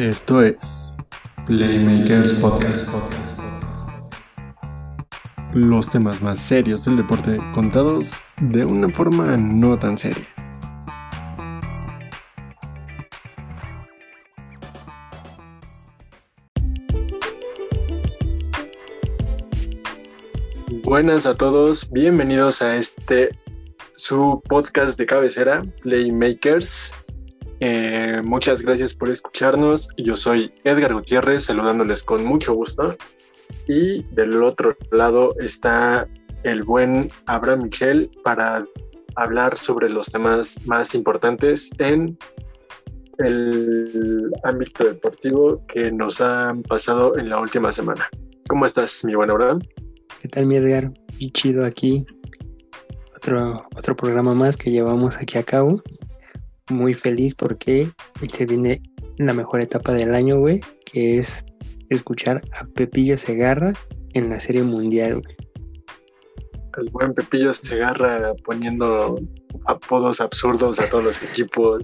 Esto es Playmakers Podcast. Los temas más serios del deporte contados de una forma no tan seria. Buenas a todos, bienvenidos a este su podcast de cabecera, Playmakers. Eh, muchas gracias por escucharnos. Yo soy Edgar Gutiérrez, saludándoles con mucho gusto. Y del otro lado está el buen Abraham Michel para hablar sobre los temas más importantes en el ámbito deportivo que nos han pasado en la última semana. ¿Cómo estás, mi buen Abraham? ¿Qué tal, mi Edgar? Y chido aquí. Otro, otro programa más que llevamos aquí a cabo muy feliz porque se viene la mejor etapa del año, güey, que es escuchar a Pepillo Segarra en la Serie Mundial, güey. El buen Pepillo Segarra poniendo apodos absurdos a todos los equipos.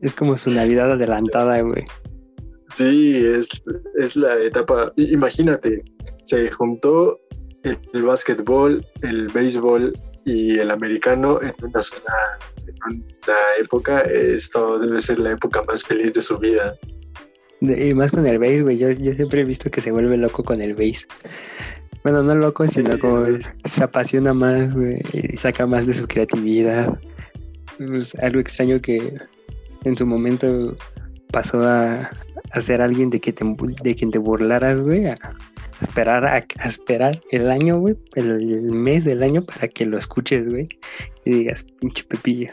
Es como su Navidad adelantada, güey. Sí, es, es la etapa. Imagínate, se juntó el, el básquetbol, el béisbol y el americano en una sola en una época, esto debe ser la época más feliz de su vida. Y más con el bass, güey. Yo, yo, siempre he visto que se vuelve loco con el bass. Bueno, no loco, sino como se apasiona más, güey, y saca más de su creatividad. Pues, algo extraño que en su momento pasó a, a ser alguien de, que te, de quien te burlaras, güey, a, esperar a, esperar el año, güey, el, mes del año para que lo escuches, güey, y digas, pinche Pepillo,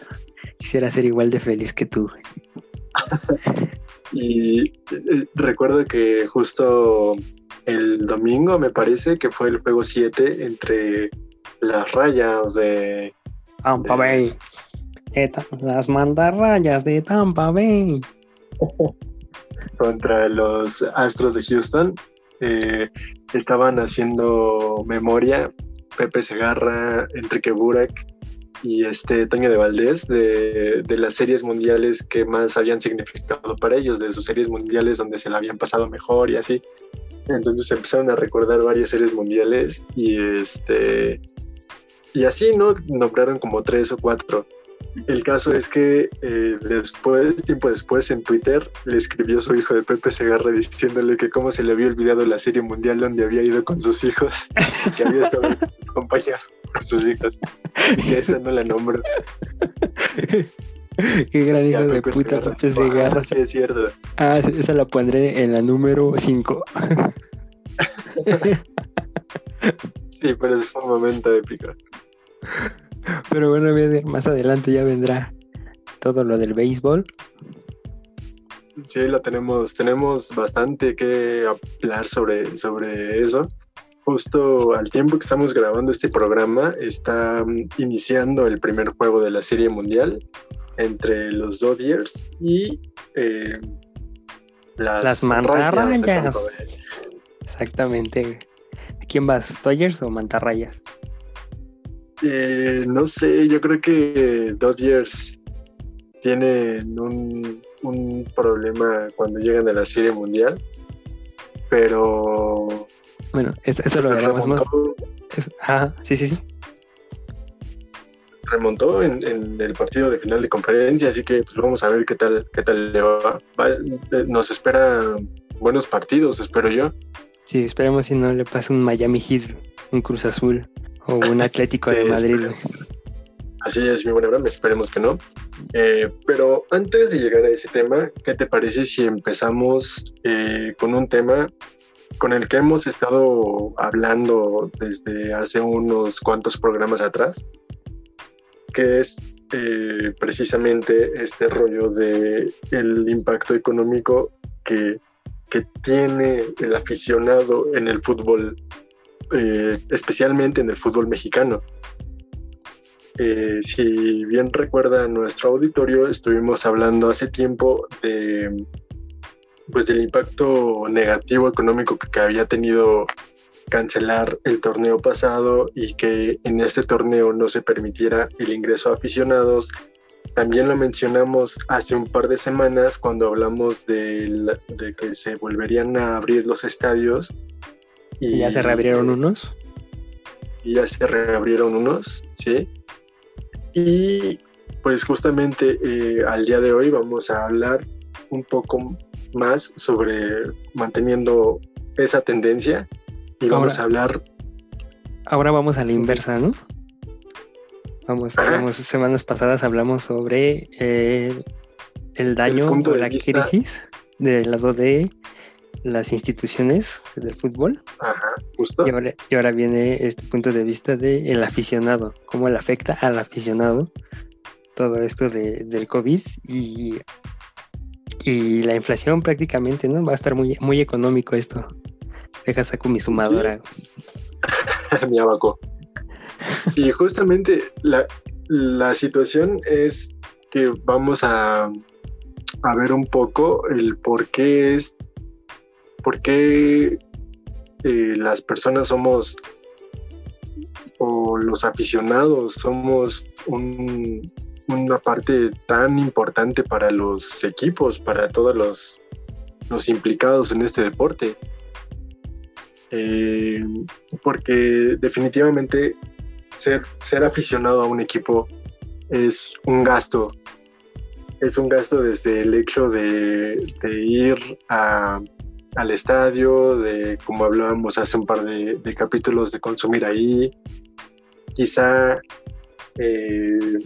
quisiera ser igual de feliz que tú. y eh, recuerdo que justo el domingo, me parece que fue el juego 7 entre las rayas de Tampa Bay. Las mandarrayas de Tampa Bay. Contra los Astros de Houston. Eh, estaban haciendo memoria Pepe Segarra, Enrique Burak y este Toño de Valdés de, de, las series mundiales que más habían significado para ellos, de sus series mundiales donde se la habían pasado mejor y así. Entonces empezaron a recordar varias series mundiales y este y así, ¿no? Nombraron como tres o cuatro. El caso es que eh, después, tiempo después, en Twitter, le escribió su hijo de Pepe Segarra diciéndole que cómo se le había olvidado la serie mundial donde había ido con sus hijos, que había estado acompañado por sus hijos, y esa no la nombro. Qué gran hijo de Pepe puta, Segarra. Pepe Segarra. Ah, sí, es cierto. Ah, esa la pondré en la número 5. sí, pero ese fue un momento épico. Pero bueno, más adelante ya vendrá todo lo del béisbol. Sí, lo tenemos, tenemos bastante que hablar sobre, sobre eso. Justo al tiempo que estamos grabando este programa, está iniciando el primer juego de la Serie Mundial entre los Dodgers y eh, las, las mantarrayas. Exactamente. ¿A quién vas? ¿Dodgers o mantarrayas? Eh, no sé, yo creo que Dodgers tienen un, un, problema cuando llegan a la Serie Mundial, pero... Bueno, eso, lo veremos más. ah, sí, sí, sí. Remontó en, en, el partido de final de conferencia, así que pues, vamos a ver qué tal, qué tal le va. va. Nos espera buenos partidos, espero yo. Sí, esperemos si no le pasa un Miami Heat, un Cruz Azul. O un Atlético sí, de Madrid. Así es, mi buena Abraham, esperemos que no. Eh, pero antes de llegar a ese tema, ¿qué te parece si empezamos eh, con un tema con el que hemos estado hablando desde hace unos cuantos programas atrás? Que es eh, precisamente este rollo de el impacto económico que, que tiene el aficionado en el fútbol eh, especialmente en el fútbol mexicano. Eh, si bien recuerda nuestro auditorio, estuvimos hablando hace tiempo de, pues del impacto negativo económico que, había tenido cancelar el torneo pasado y que en este torneo no se permitiera el ingreso a aficionados también lo mencionamos hace un par de semanas cuando hablamos de que se volverían a abrir los estadios. Y, ya se reabrieron unos. Y ya se reabrieron unos, sí. Y pues justamente eh, al día de hoy vamos a hablar un poco más sobre manteniendo esa tendencia y vamos a hablar. Ahora vamos a la inversa, ¿no? Vamos, hablamos, semanas pasadas hablamos sobre eh, el daño o la crisis del lado de las instituciones del fútbol. Ajá, justo. Y ahora, viene este punto de vista del aficionado, cómo le afecta al aficionado todo esto de, del COVID y, y la inflación prácticamente, ¿no? Va a estar muy, muy económico esto. Deja saco mi sumadora. mi abaco. Y justamente la, situación es que vamos a, a, ver un poco el por qué es, por qué eh, las personas somos o los aficionados somos una parte tan importante para los equipos, para todos los, los implicados en este deporte. Eh, porque definitivamente ser, ser aficionado a un equipo es un gasto. Es un gasto desde el hecho de, ir al estadio, de como hablábamos hace un par de, capítulos, de consumir ahí. Quizá, eh,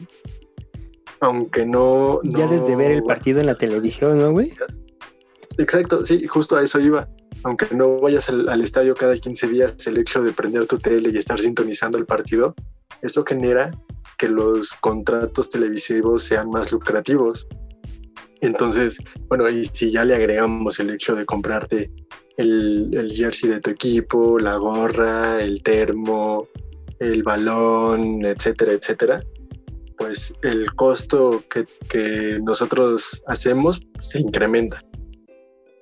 aunque no, Ya desde ver el partido en la televisión, ¿no, güey? Exacto, sí, justo a eso iba aunque no vayas al, estadio cada 15 días, el hecho de prender tu tele y estar sintonizando el partido, eso genera que los contratos televisivos sean más lucrativos. Entonces, bueno, y si ya le agregamos el hecho de comprarte el, jersey de tu equipo, la gorra, el termo, el balón, etcétera, etcétera, pues el costo que, que nosotros hacemos se incrementa.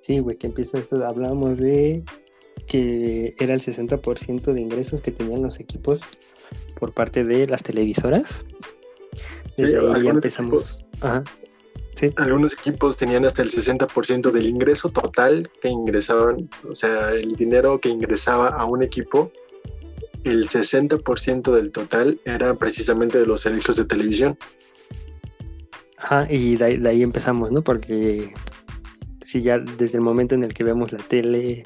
Sí, güey, que empieza esto. Hablábamos de que era el 60% de ingresos que tenían los equipos por parte de las televisoras. Desde ahí ya empezamos. Ajá. Sí. Algunos equipos tenían hasta el 60% del ingreso total que ingresaban, o sea, el dinero que ingresaba a un equipo, el 60% del total era precisamente de los derechos de televisión. Ajá, y de ahí empezamos, ¿no? Porque si ya desde el momento en el que vemos la tele,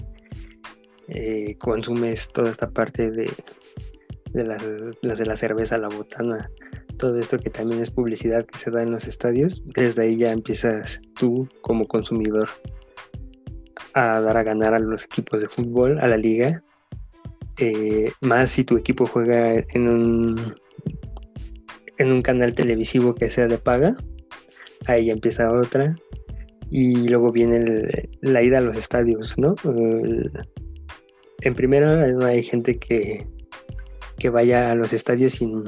eh, consumes toda esta parte de, de las, de la cerveza, la botana, todo esto que también es publicidad que se da en los estadios, desde ahí ya empiezas tú como consumidor a dar a ganar a los equipos de fútbol, a la liga, eh, más si tu equipo juega en un, en un canal televisivo que sea de paga, ahí ya empieza otra, y luego viene la ida a los estadios, ¿no? en primera no hay gente que, que vaya a los estadios sin,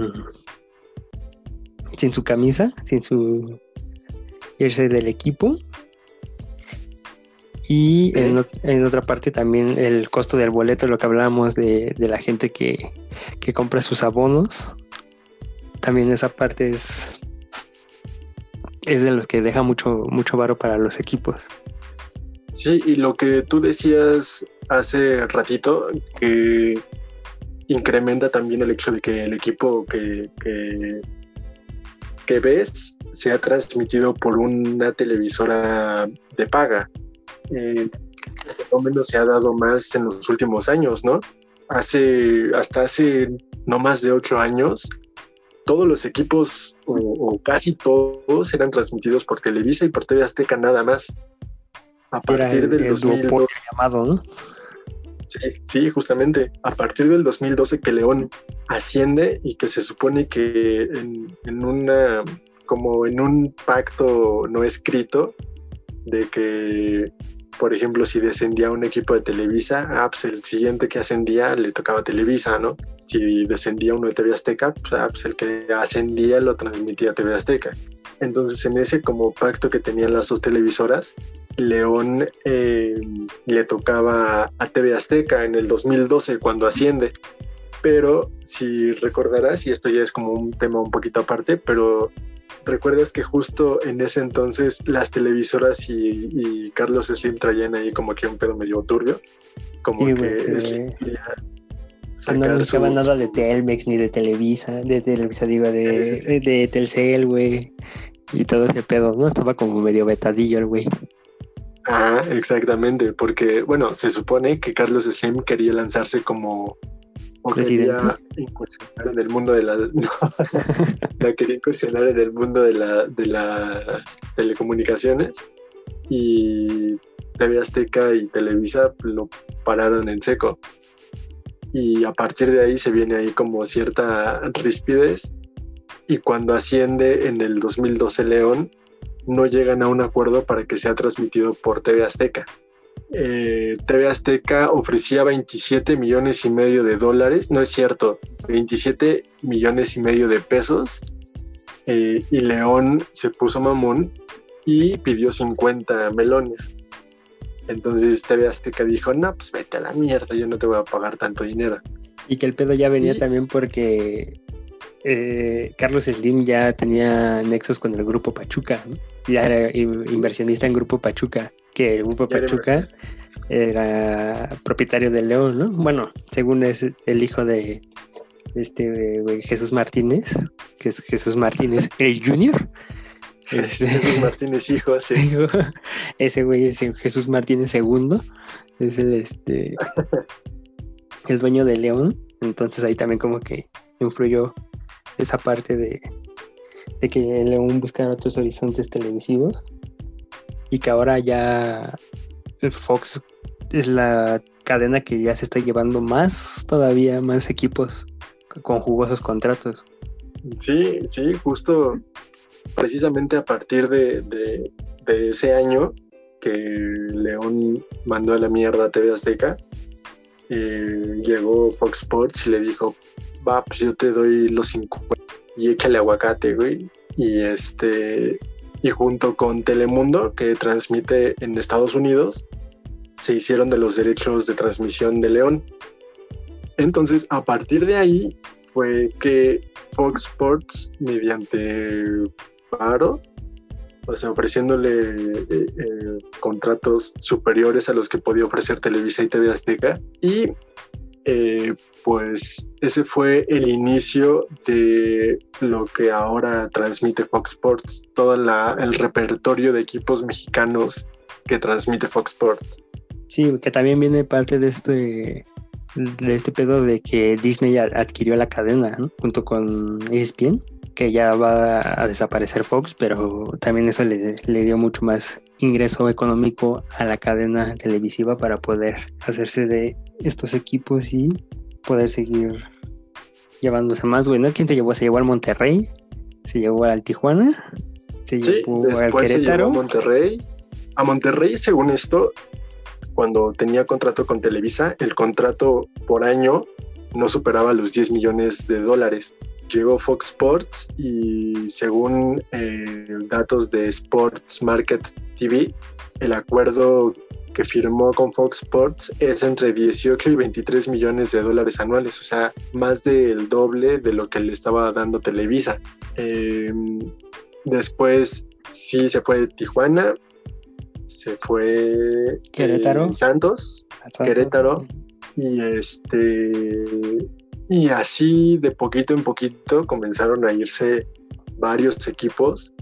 sin su camisa, sin su jersey del equipo. Y en, otra parte también el costo del boleto, lo que hablábamos de, de la gente que, que compra sus abonos. También esa parte es es de los que deja mucho, mucho varo para los equipos. Sí, y lo que tú decías hace ratito, que incrementa también el hecho de que el equipo que, que, ves sea transmitido por una televisora de paga. Eh, el menos se ha dado más en los últimos años, ¿no? Hace, hasta hace no más de ocho años, todos los equipos, o, casi todos, eran transmitidos por Televisa y por TV Azteca nada más. A partir del 2012. llamado, ¿no? Sí, sí, justamente. A partir del 2012 que León asciende y que se supone que en, una, como en un pacto no escrito, de que por ejemplo, si descendía un equipo de Televisa, ah, pues el siguiente que ascendía le tocaba Televisa, ¿no? Si descendía uno de TV Azteca, pues, ah, pues el que ascendía lo transmitía TV Azteca. Entonces, en ese como pacto que tenían las dos televisoras, León eh, le tocaba a TV Azteca en el 2012 cuando asciende. Pero si recordarás, y esto ya es como un tema un poquito aparte, pero ¿recuerdas que justo en ese entonces las televisoras y, Carlos Slim traían ahí como que un pedo medio turbio? Como que, Slim no anunciaba nada de Telmex ni de Televisa, de Televisa digo, de, de Telcel, güey. Y todo ese pedo, ¿no? Estaba como medio vetadillo el güey. Ah, exactamente, porque, bueno, se supone que Carlos Slim quería lanzarse como o quería incursionar en el mundo de la no, quería incursionar en el mundo de la de las telecomunicaciones y TV Azteca y Televisa lo pararon en seco y a partir de ahí se viene ahí como cierta rispidez y cuando asciende en el 2012 León no llegan a un acuerdo para que sea transmitido por TV Azteca. Eh, TV Azteca ofrecía 27 millones y medio de dólares, no es cierto, 27 millones y medio de pesos eh, y León se puso mamón y pidió 50 melones. Entonces TV Azteca dijo, no, pues vete a la mierda, yo no te voy a pagar tanto dinero. Y que el pedo ya venía también porque eh, Carlos Slim ya tenía nexos con el grupo Pachuca, ya era inversionista en grupo Pachuca, que el grupo Pachuca era propietario de León, ¿no? Bueno, según es el hijo de este Jesús Martínez, que es Jesús Martínez el Junior. Jesús Martínez hijo. Ese güey es Jesús Martínez segundo, es el este el dueño de León, entonces ahí también como que influyó esa parte de, de que León buscar otros horizontes televisivos y que ahora ya Fox es la cadena que ya se está llevando más, todavía más equipos con jugosos contratos. Sí, sí, justo precisamente a partir de, ese año que León mandó a la mierda a TV Azteca, eh, llegó Fox Sports y le dijo, va, pues yo te doy los 50 y échale aguacate, güey. Y este, y junto con Telemundo, que transmite en Estados Unidos, se hicieron de los derechos de transmisión de León. Entonces, a partir de ahí fue que Fox Sports, mediante paro, sea, ofreciéndole eh, eh, contratos superiores a los que podía ofrecer Televisa y TV Azteca, y eh, pues ese fue el inicio de lo que ahora transmite Fox Sports, todo el repertorio de equipos mexicanos que transmite Fox Sports. Sí, que también viene parte de este de este pedo de que Disney adquirió la cadena junto con ESPN, que ya va a desaparecer Fox, pero también eso le, le dio mucho más ingreso económico a la cadena televisiva para poder hacerse de estos equipos y poder seguir llevándose más, güey, ¿no? ¿Quién te llevó? ¿Se llevó al Monterrey? ¿Se llevó al Tijuana? ¿Se llevó al Querétaro? a Monterrey. A Monterrey, según esto, cuando tenía contrato con Televisa, el contrato por año no superaba los 10 millones de dólares. Llegó Fox Sports y según eh, datos de Sports Market TV, el acuerdo que firmó con Fox Sports es entre 18 y 23 millones de dólares anuales, o sea, más del doble de lo que le estaba dando Televisa. Em, después sí se fue Tijuana, se fue Querétaro, Santos, Querétaro y este y así de poquito en poquito comenzaron a irse varios equipos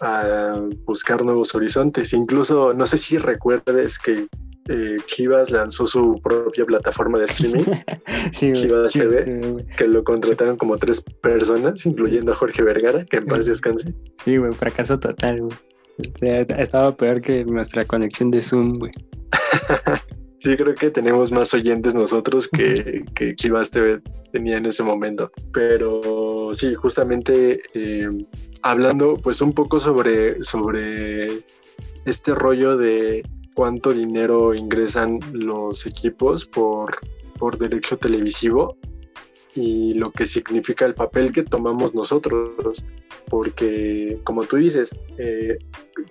a buscar nuevos horizontes. Incluso, no sé si recuerdes que eh, Chivas lanzó su propia plataforma de streaming, Chivas, TV, que lo contrataron como tres personas, incluyendo a Jorge Vergara, que en paz descanse. Sí, güey, fracaso total, güey. estaba peor que nuestra conexión de Zoom, güey. sí, creo que tenemos más oyentes nosotros que, que Chivas TV tenía en ese momento. Pero sí, justamente eh, hablando pues un poco sobre, sobre este rollo de cuánto dinero ingresan los equipos por, por derecho televisivo y lo que significa el papel que tomamos nosotros, porque como tú dices, eh,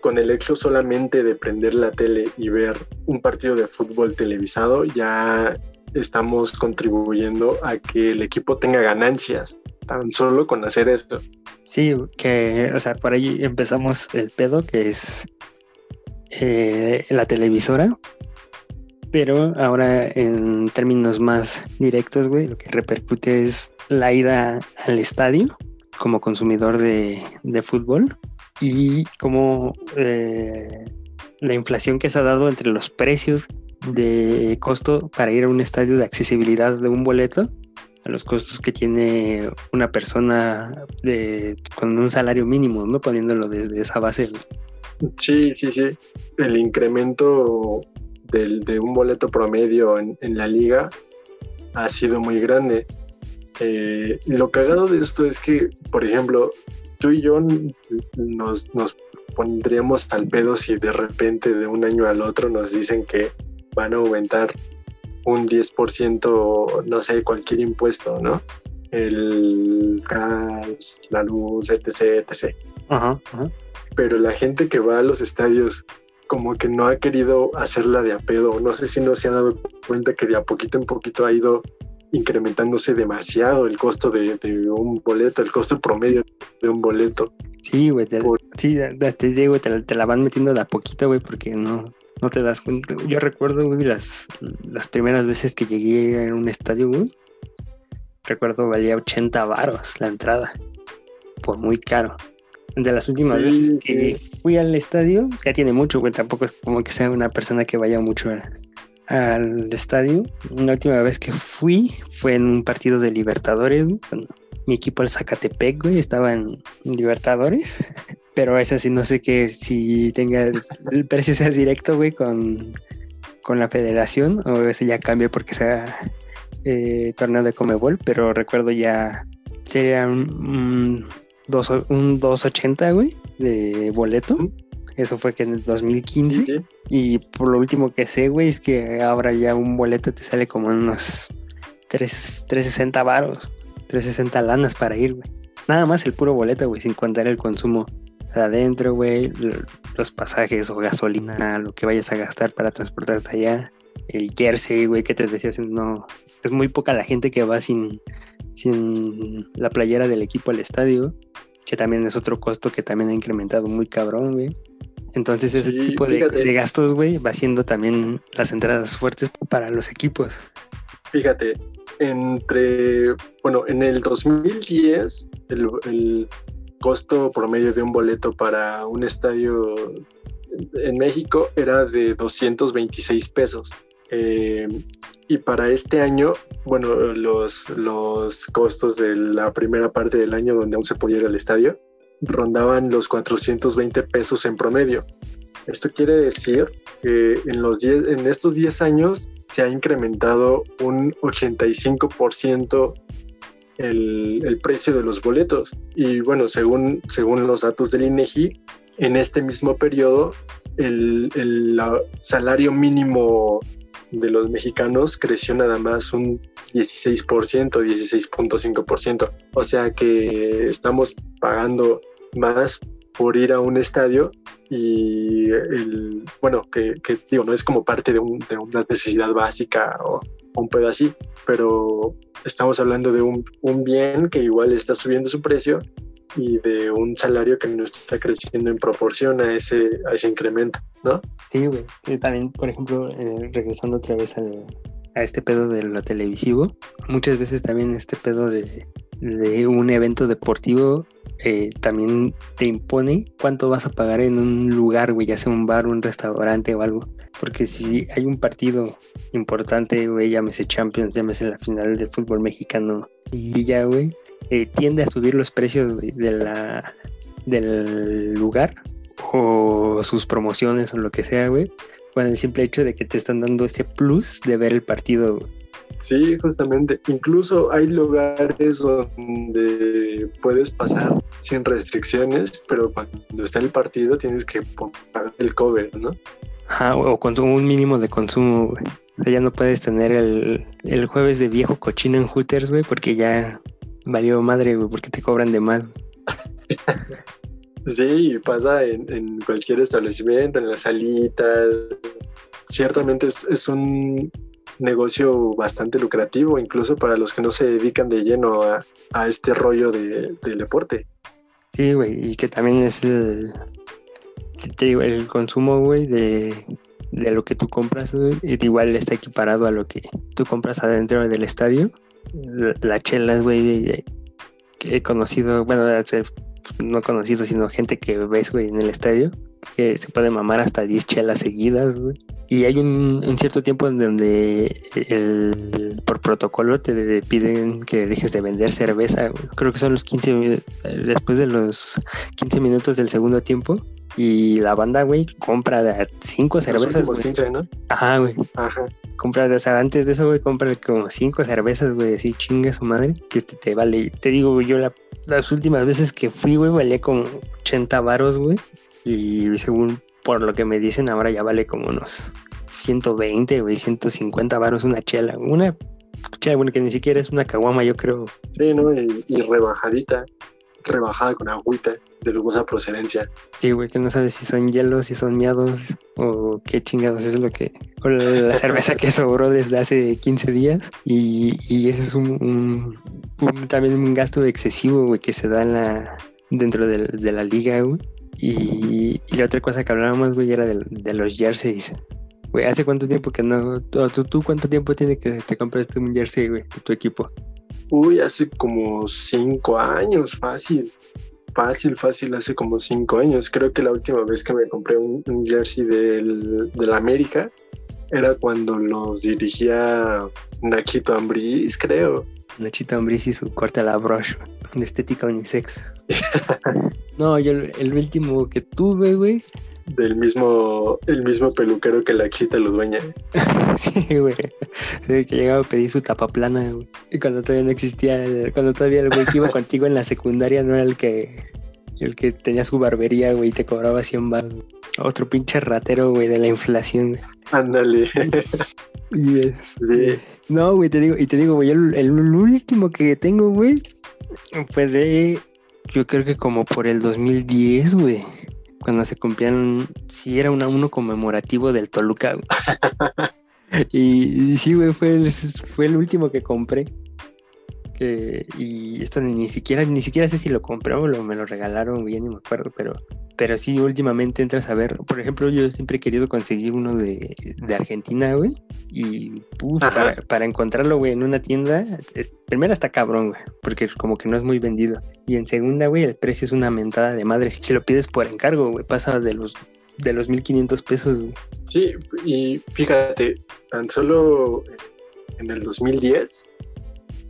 con el hecho solamente de prender la tele y ver un partido de fútbol televisado, ya estamos contribuyendo a que el equipo tenga ganancias, tan solo con hacer eso. Sí, que, o sea, por ahí empezamos el pedo, que es eh, la televisora, pero ahora en términos más directos, güey, lo que repercute es la ida al estadio como consumidor de, fútbol y como eh, la inflación que se ha dado entre los precios de costo para ir a un estadio de accesibilidad de un boleto a los costos que tiene una persona de, con un salario mínimo, ¿no? Poniéndolo desde esa base. Sí, sí, sí. El incremento de un boleto promedio en, la liga ha sido muy grande. Eh, lo cagado de esto es que, por ejemplo, tú y yo nos, nos pondríamos al pedo si de repente de un año al otro nos dicen que van a aumentar un 10%, no sé, cualquier impuesto, ¿no? El gas, la luz, etc, etc. Pero la gente que va a los estadios como que no ha querido hacerla de a pedo. No sé si no se ha dado cuenta que de a poquito en poquito ha ido incrementándose demasiado el costo de, un boleto, el costo promedio de un boleto. Sí, güey, te, sí, te digo, te, la van metiendo de a poquito, güey, porque no, no te das cuenta. Yo recuerdo, güey, las, las primeras veces que llegué a un estadio, güey, recuerdo valía 80 varos la entrada, por muy caro de las últimas veces que fui al estadio, ya tiene mucho, güey, tampoco es como que sea una persona que vaya mucho al estadio. La última vez que fui fue en un partido de Libertadores, mi equipo el Zacatepec, güey, estaba en Libertadores, pero ese sí no sé qué, si tenga el, precio sea directo, güey, con, con la federación, o ese ya cambia porque sea eh, torneo de Comebol, pero recuerdo ya sería un un 280, güey, de boleto. Eso fue que en el 2015. Y por lo último que sé, güey, es que ahora ya un boleto te sale como unos 3, 360 varos, 360 lanas para ir, güey. Nada más el puro boleto, güey, sin contar el consumo de adentro, güey, los pasajes o gasolina, lo que vayas a gastar para transportarte allá. El jersey, güey, que te decías, no, es muy poca la gente que va sin, sin la playera del equipo al estadio, que también es otro costo que también ha incrementado muy cabrón, güey. Entonces ese tipo de, gastos, güey, va siendo también las entradas fuertes para los equipos. Fíjate, entre, bueno, en el 2010 el, el costo promedio de un boleto para un estadio en México era de 226 pesos. Eh, y para este año, bueno, los, los costos de la primera parte del año donde aún se podía ir al estadio rondaban los 420 pesos en promedio. Esto quiere decir que en, los en estos 10 años se ha incrementado un 85% el, el, precio de los boletos. Y bueno, según, según los datos del INEGI, en este mismo periodo el, el salario mínimo de los mexicanos creció nada más un 16%, 16.5%. O sea que estamos pagando más por ir a un estadio y el, bueno, que, digo, no es como parte de, una necesidad básica o, un pedo pero estamos hablando de un, un bien que igual está subiendo su precio y de un salario que no está creciendo en proporción a ese, a ese incremento, ¿no? Sí, güey. También, por ejemplo, eh, regresando otra vez al, a este pedo de lo televisivo, muchas veces también este pedo de, de un evento deportivo eh, también te impone cuánto vas a pagar en un lugar, güey, ya sea un bar, un restaurante o algo. Porque si hay un partido importante, güey, llámese Champions, llámese la final del fútbol mexicano, y ya, güey, eh, tiende a subir los precios de la, del lugar o sus promociones o lo que sea, güey, con el simple hecho de que te están dando ese plus de ver el partido. Sí, justamente. Incluso hay lugares donde puedes pasar sin restricciones, pero cuando está el partido tienes que pagar el cover, ¿no? Ajá, o con un mínimo de consumo, güey. O sea, ya no puedes tener el, el jueves de viejo cochino en Hooters, güey, porque ya valió madre, güey, porque te cobran de más. sí, pasa en, cualquier establecimiento, en las salitas. Ciertamente es, un negocio bastante lucrativo, incluso para los que no se dedican de lleno a, este rollo del deporte. Sí, güey, y que también es el, te digo, el consumo, güey, de, de lo que tú compras, güey, igual está equiparado a lo que tú compras adentro del estadio. Las chelas, güey, que he conocido, bueno, no conocido, sino gente que ves, güey, en el estadio, que se puede mamar hasta 10 chelas seguidas. Y hay un, cierto tiempo en donde el, por protocolo te piden que dejes de vender cerveza. Creo que son los 15, después de los 15 minutos del segundo tiempo. Y la banda, güey, compra cinco cervezas. Los 15, ¿no? Ajá, güey. Ajá. Compra, o sea, antes de eso, güey, compra como cinco cervezas, güey, así chingue su madre, que te, vale. Te digo, yo las últimas veces que fui, güey, valía como 80 varos, güey. Y según por lo que me dicen, ahora ya vale como unos 120, güey, 150 varos una chela. Una chela, bueno, que ni siquiera es una caguama, yo creo. Sí, ¿no? Y, rebajadita, rebajada con agüita de dudosa procedencia. Sí, güey, que no sabes si son hielos, si son miados o qué chingados es lo que... Con la cerveza que sobró desde hace 15 días y, y ese es un, también un gasto excesivo, güey, que se da en la, dentro de, de la liga, güey y, la otra cosa que hablábamos, güey, era de, los jerseys. Güey, ¿hace cuánto tiempo que no? ¿Tú, tú cuánto tiempo tiene que te compraste un jersey, güey, de tu equipo? Uy, hace como cinco años, fácil. Fácil, fácil, hace como cinco años. Creo que la última vez que me compré un, jersey del, del América era cuando los dirigía Nachito Ambriz, creo. Nachito Ambriz y su corte a la broche de estética unisex. no, yo el último que tuve, güey. Del mismo, el mismo peluquero que la quita lo dueña. sí, güey. que llegaba a pedir su tapa plana, güey. Y cuando todavía no existía, cuando todavía el güey que iba contigo en la secundaria no era el que el que tenía su barbería, güey, y te cobraba 100 baros. Otro pinche ratero, güey, de la inflación. Ándale. y es, sí. No, güey, te digo, y te digo, güey, el, último que tengo, güey, fue de, yo creo que como por el 2010, güey. Cuando se cumplían, sí era una, uno conmemorativo del Toluca. Y, sí, güey, fue el último que compré y esto ni siquiera ni siquiera sé si lo compré o lo, me lo regalaron bien ni me acuerdo pero pero sí últimamente entras a ver por ejemplo yo siempre he querido conseguir uno de, Argentina güey y para, encontrarlo güey en una tienda primero está cabrón güey porque como que no es muy vendido y en segunda güey el precio es una mentada de madre si lo pides por encargo güey pasa de los de los 1500 pesos güey. sí y fíjate tan solo en el 2010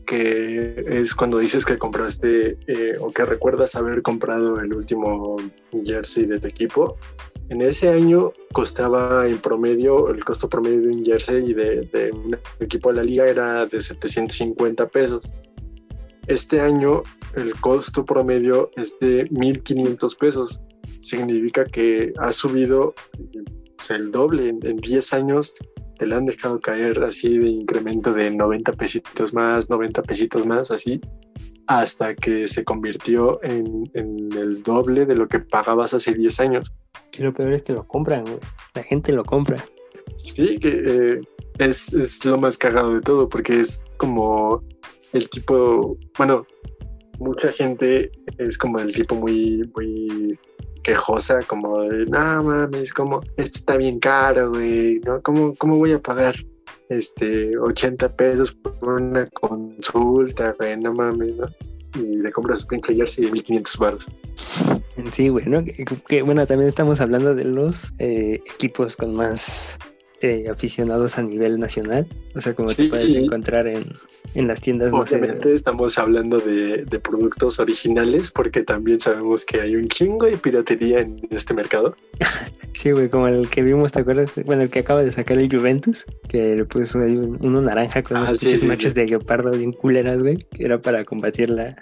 que es cuando dices que compraste eh, o que recuerdas haber comprado el último jersey de tu equipo. En ese año costaba en promedio, el costo promedio de un jersey de, de un equipo de la liga era de 750 pesos. Este año el costo promedio es de 1.500 pesos. Significa que ha subido pues, el doble en, en 10 años te la han dejado caer así de incremento de 90 pesitos más, 90 pesitos más, así, hasta que se convirtió en, el doble de lo que pagabas hace 10 años. Que lo peor es que lo compran, La gente lo compra. Sí, que eh, es, es lo más cagado de todo, porque es como el tipo, bueno, mucha gente es como el tipo muy, muy quejosa, como de, no mames, como, esto está bien caro, güey, ¿no? ¿Cómo, ¿Cómo voy a pagar este 80 pesos por una consulta, güey? No mames, ¿no? Y le compras su pinche jersey de 1500 baros. Sí, güey, ¿no? Que, bueno, también estamos hablando de los eh, equipos con más eh, aficionados a nivel nacional. O sea, como te puedes encontrar en, en las tiendas. Obviamente estamos hablando de, de, productos originales porque también sabemos que hay un chingo de piratería en este mercado. sí, güey, como el que vimos, ¿te acuerdas? Bueno, el que acaba de sacar el Juventus, que pues hay uno naranja con ah, unos machos de leopardo bien culeras, güey, que era para combatir la,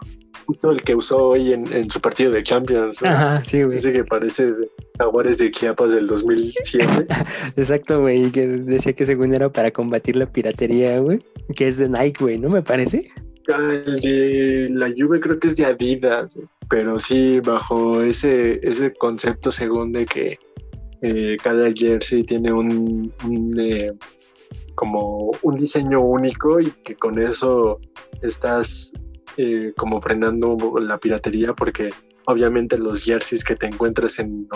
justo el que usó hoy en, su partido de Champions. Ajá, sí, güey. Ese que parece de Jaguares de Chiapas del 2007. Exacto, güey, que decía que según era para combatir la piratería, güey, que es de Nike, güey, ¿no me parece? Ah, el de la Juve creo que es de Adidas, pero sí bajo ese, ese concepto según de que eh, cada jersey tiene un, eh, como un diseño único y que con eso estás eh, como frenando la piratería porque Obviamente los jerseys que te encuentres en,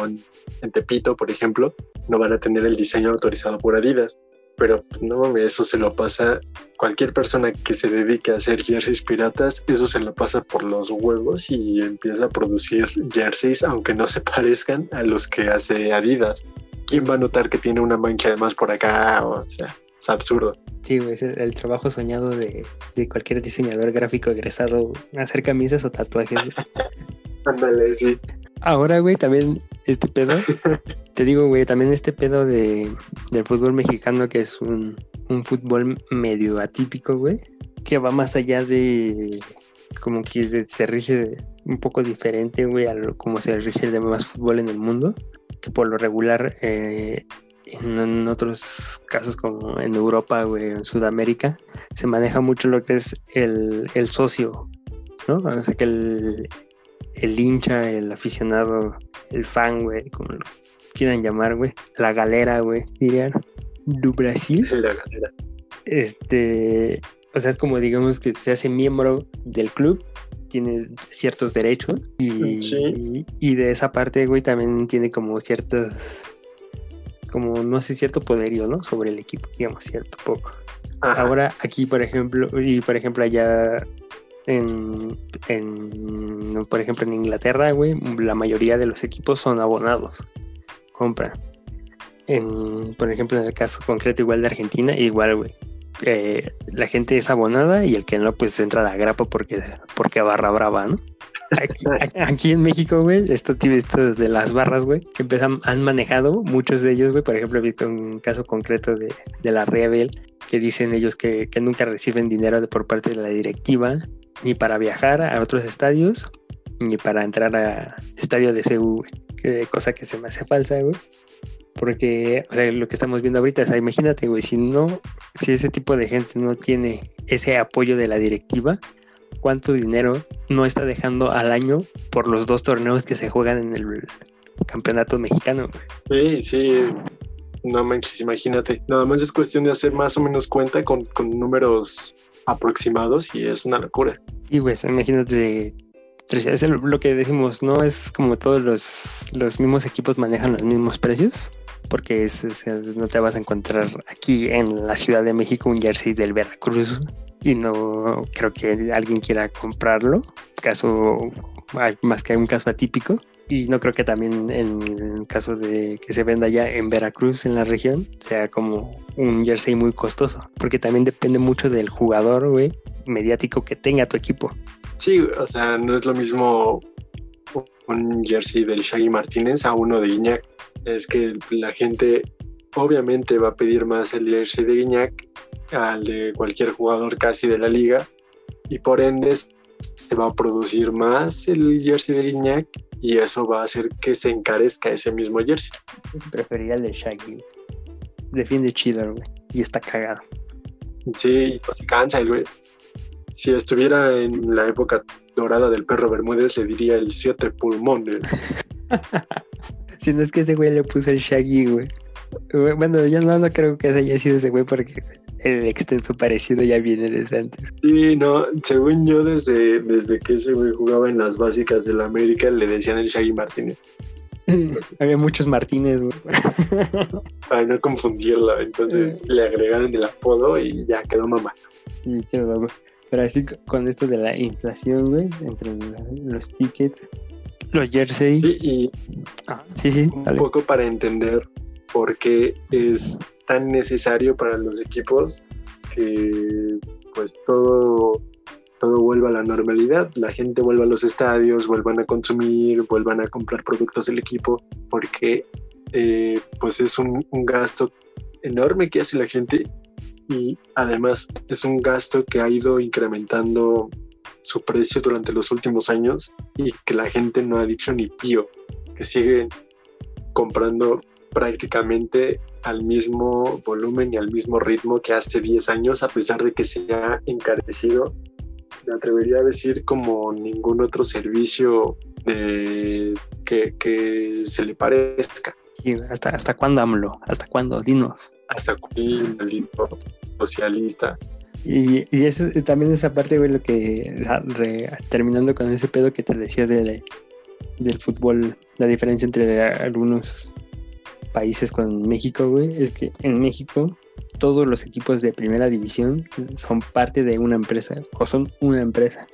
en Tepito, por ejemplo, no van a tener el diseño autorizado por Adidas pero no mames, eso se lo pasa cualquier persona que se dedique a hacer jerseys piratas, eso se lo pasa por los huevos y empieza a producir jerseys aunque no se parezcan a los que hace Adidas. ¿Quién va a notar que tiene una mancha además por acá? O sea, es absurdo. Sí, es el, trabajo soñado de, cualquier diseñador gráfico egresado, hacer camisas o tatuajes. Ándale, sí. Ahora, güey, también este pedo, te digo, güey, también este pedo de, del fútbol mexicano, que es un, fútbol medio atípico, güey, que va más allá de como que se rige un poco diferente, güey, a lo, como se rige el demás fútbol en el mundo, que por lo regular eh, en, otros casos como en Europa, güey, en Sudamérica, se maneja mucho lo que es el, el socio, ¿no? O sea, que el, el hincha, el aficionado, el fan, güey, como lo quieran llamar, güey. La galera, güey, dirían. Du Brasil. La galera. Este, o sea, es como digamos que se hace miembro del club, tiene ciertos derechos y, y, de esa parte, güey, también tiene como ciertos, como no sé, cierto poderío, ¿no? Sobre el equipo, digamos, cierto poco. Ahora aquí, por ejemplo, y por ejemplo allá en, por ejemplo, en Inglaterra, güey, la mayoría de los equipos son abonados, compran. En, por ejemplo, en el caso concreto igual de Argentina, igual, güey. Eh, la gente es abonada y el que no, pues entra a la grapa porque, porque barra brava, ¿no? Aquí, en México, güey, esto, esto de las barras, güey, que empiezan, han manejado muchos de ellos, güey. Por ejemplo, he visto un caso concreto de, de la Rebel que dicen ellos que, que, nunca reciben dinero de, por parte de la directiva ni para viajar a otros estadios, ni para entrar a estadio de CU, que cosa que se me hace falsa, güey. Porque, o sea, lo que estamos viendo ahorita, o sea, imagínate, güey, si no, si ese tipo de gente no tiene ese apoyo de la directiva, ¿cuánto dinero no está dejando al año por los dos torneos que se juegan en el campeonato mexicano? Sí, sí, no manches, imagínate. Nada más es cuestión de hacer más o menos cuenta con, con números aproximados y es una locura. Sí, pues imagínate, es lo que decimos, no es como todos los, los mismos equipos manejan los mismos precios, porque no te vas a encontrar aquí en la Ciudad de México un jersey del Veracruz y no creo que alguien quiera comprarlo, caso más que un caso atípico. Y no creo que también en caso de que se venda ya en Veracruz, en la región, sea como un jersey muy costoso. Porque también depende mucho del jugador, mediático que tenga tu equipo. Sí, o sea, no es lo mismo un jersey del Shaggy Martínez a uno de Guiñac. Es que la gente obviamente va a pedir más el jersey de Guiñac al de cualquier jugador casi de la liga. Y por ende se va a producir más el jersey de Guiñac y eso va a hacer que se encarezca ese mismo jersey. Preferiría el de Shaggy. Defiende chido, güey. Y está cagado. Sí, pues se cansa el güey. Si estuviera en la época dorada del perro Bermúdez, le diría el siete pulmones. si no es que ese güey le puso el Shaggy, güey. Bueno, yo no, no creo que haya sido ese güey porque el extenso parecido ya viene desde antes. Sí, no, según yo, desde, desde que ese güey jugaba en las básicas de la América, le decían el Shaggy Martínez. Había muchos Martínez, güey. Para no confundirla, entonces eh. le agregaron el apodo y ya quedó mamá. Y quedó Pero así con esto de la inflación, güey, entre los tickets, los jerseys. Sí, y ah, sí, sí, un poco para entender por qué es tan necesario para los equipos que pues todo, todo vuelva a la normalidad, la gente vuelva a los estadios, vuelvan a consumir, vuelvan a comprar productos del equipo, porque eh, pues es un, un gasto enorme que hace la gente y además es un gasto que ha ido incrementando su precio durante los últimos años y que la gente no ha dicho ni pío, que sigue comprando prácticamente al mismo volumen y al mismo ritmo que hace 10 años, a pesar de que se ha encarecido. Me atrevería a decir como ningún otro servicio que, se le parezca. ¿Hasta, ¿Hasta cuándo AMLO? ¿Hasta cuándo? Dinos. Hasta cuándo, maldito socialista. Y, y eso, también esa parte, güey, lo que, terminando con ese pedo que te decía de, del fútbol, la diferencia entre algunos países con México, güey, es que en México todos los equipos de primera división son parte de una empresa o son una empresa.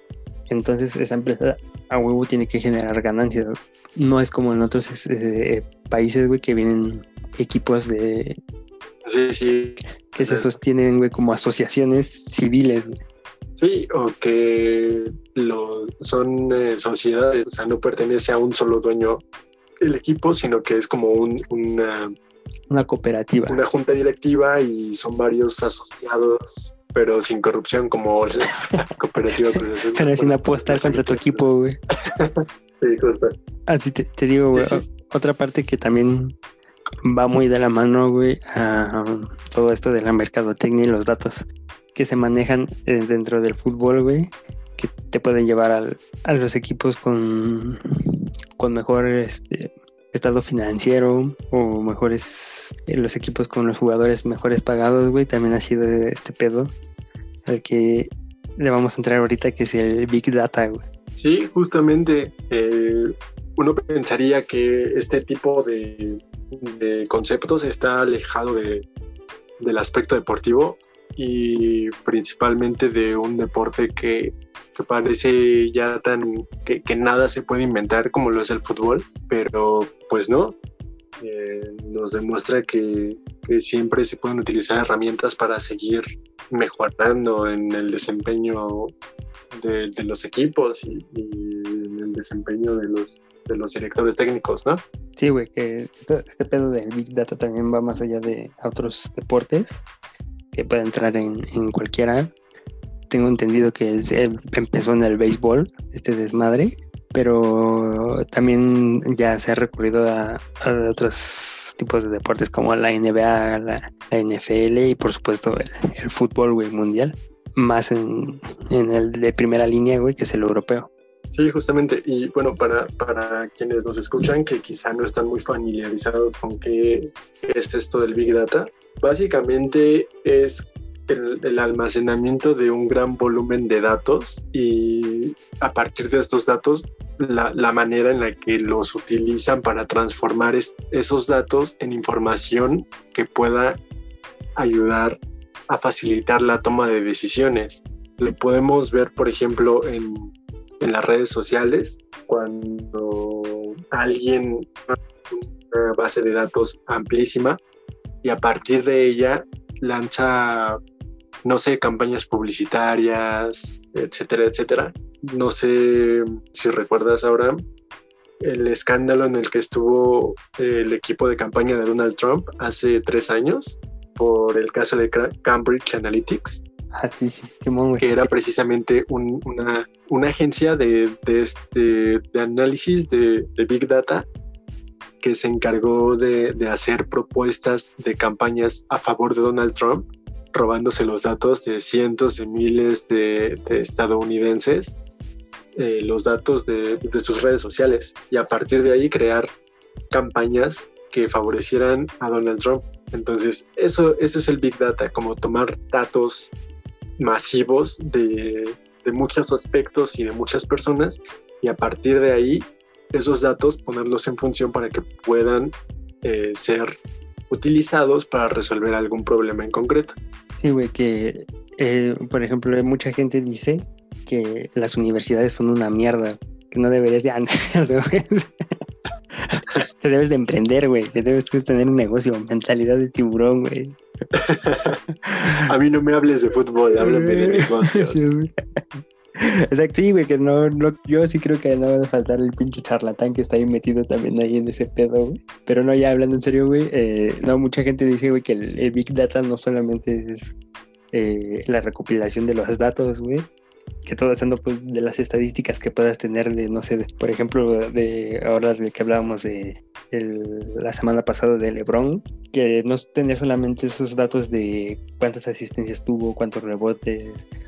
Entonces esa empresa a huevo tiene que generar ganancias. No es como en otros eh, países, güey, que vienen equipos de... Sí, sí. Que se sostienen, güey, como asociaciones civiles, güey. Sí, o que lo, son eh, sociedades, o sea, no pertenece a un solo dueño el equipo, sino que es como un, una, una cooperativa. Una junta directiva y son varios asociados, pero sin corrupción, como la cooperativa. pero sin apostar contra tu equipo, güey. sí, justo. Así te, te digo, güey. Otra parte que también va muy de la mano, güey, a todo esto de la mercadotecnia y los datos que se manejan eh, dentro del fútbol, güey, que te pueden llevar a los equipos con, con mejor este, estado financiero o mejores eh, los equipos con los jugadores mejores pagados, güey, también ha sido este pedo al que le vamos a entrar ahorita, que es el Big Data, güey. Sí, justamente eh, uno pensaría que este tipo de, de conceptos está alejado de, del aspecto deportivo, y principalmente de un deporte que, parece ya tan que, nada se puede inventar como lo es el fútbol, pero pues no. Eh, nos demuestra que, siempre se pueden utilizar herramientas para seguir mejorando en el desempeño de, los equipos y, en el desempeño de los, de los directores técnicos, ¿no? Sí, güey, que este, pedo del Big Data también va más allá de otros deportes que puede entrar en, en cualquiera. Tengo entendido que empezó en el béisbol, este desmadre, pero también ya se ha recurrido a, otros tipos de deportes como la NBA, la, NFL y por supuesto el, fútbol güey, mundial, más en, en, el de primera línea, güey, que es el europeo. Sí, justamente. Y bueno, para, para quienes nos escuchan que quizá no están muy familiarizados con qué es esto del Big Data, básicamente es el, almacenamiento de un gran volumen de datos y a partir de estos datos la, la manera en la que los utilizan para transformar esos datos en información que pueda ayudar a facilitar la toma de decisiones. Lo podemos ver, por ejemplo, en en las redes sociales cuando alguien una base de datos amplísima y a partir de ella lanza, no sé, campañas publicitarias, etcétera, etcétera. No sé si recuerdas ahora el escándalo en el que estuvo el equipo de campaña de Donald Trump hace tres años por el caso de Cambridge Analytics Ah, sí, sí, Que era precisamente una, una, agencia de, de, este, de análisis de, de, Big Data que se encargó de, de, hacer propuestas de campañas a favor de Donald Trump, robándose los datos de cientos de miles de, estadounidenses, eh, los datos de, sus redes sociales, y a partir de ahí crear campañas que favorecieran a Donald Trump. Entonces, eso, eso es el Big Data, como tomar datos masivos de, muchos aspectos y de muchas personas y a partir de ahí esos datos ponerlos en función para que puedan eh, ser utilizados para resolver algún problema en concreto. Sí, güey, que eh, por ejemplo mucha gente dice que las universidades son una mierda, que no deberías de Te debes de emprender, güey. Que debes de tener un negocio, mentalidad de tiburón, güey. A mí no me hables de fútbol, háblame de negocios. Exacto, sí, güey, que no, no, yo sí creo que no va a faltar el pinche charlatán que está ahí metido también ahí en ese pedo, güey. Pero no, ya hablando en serio, güey, eh, no, mucha gente dice, güey, que el, Big Data no solamente es eh, la recopilación de los datos, güey, que todo haciendo pues, de las estadísticas que puedas tener de, no sé, por ejemplo, de ahora de que hablábamos de la semana pasada de LeBron, que no tenía solamente esos datos de cuántas asistencias tuvo, cuántos rebotes,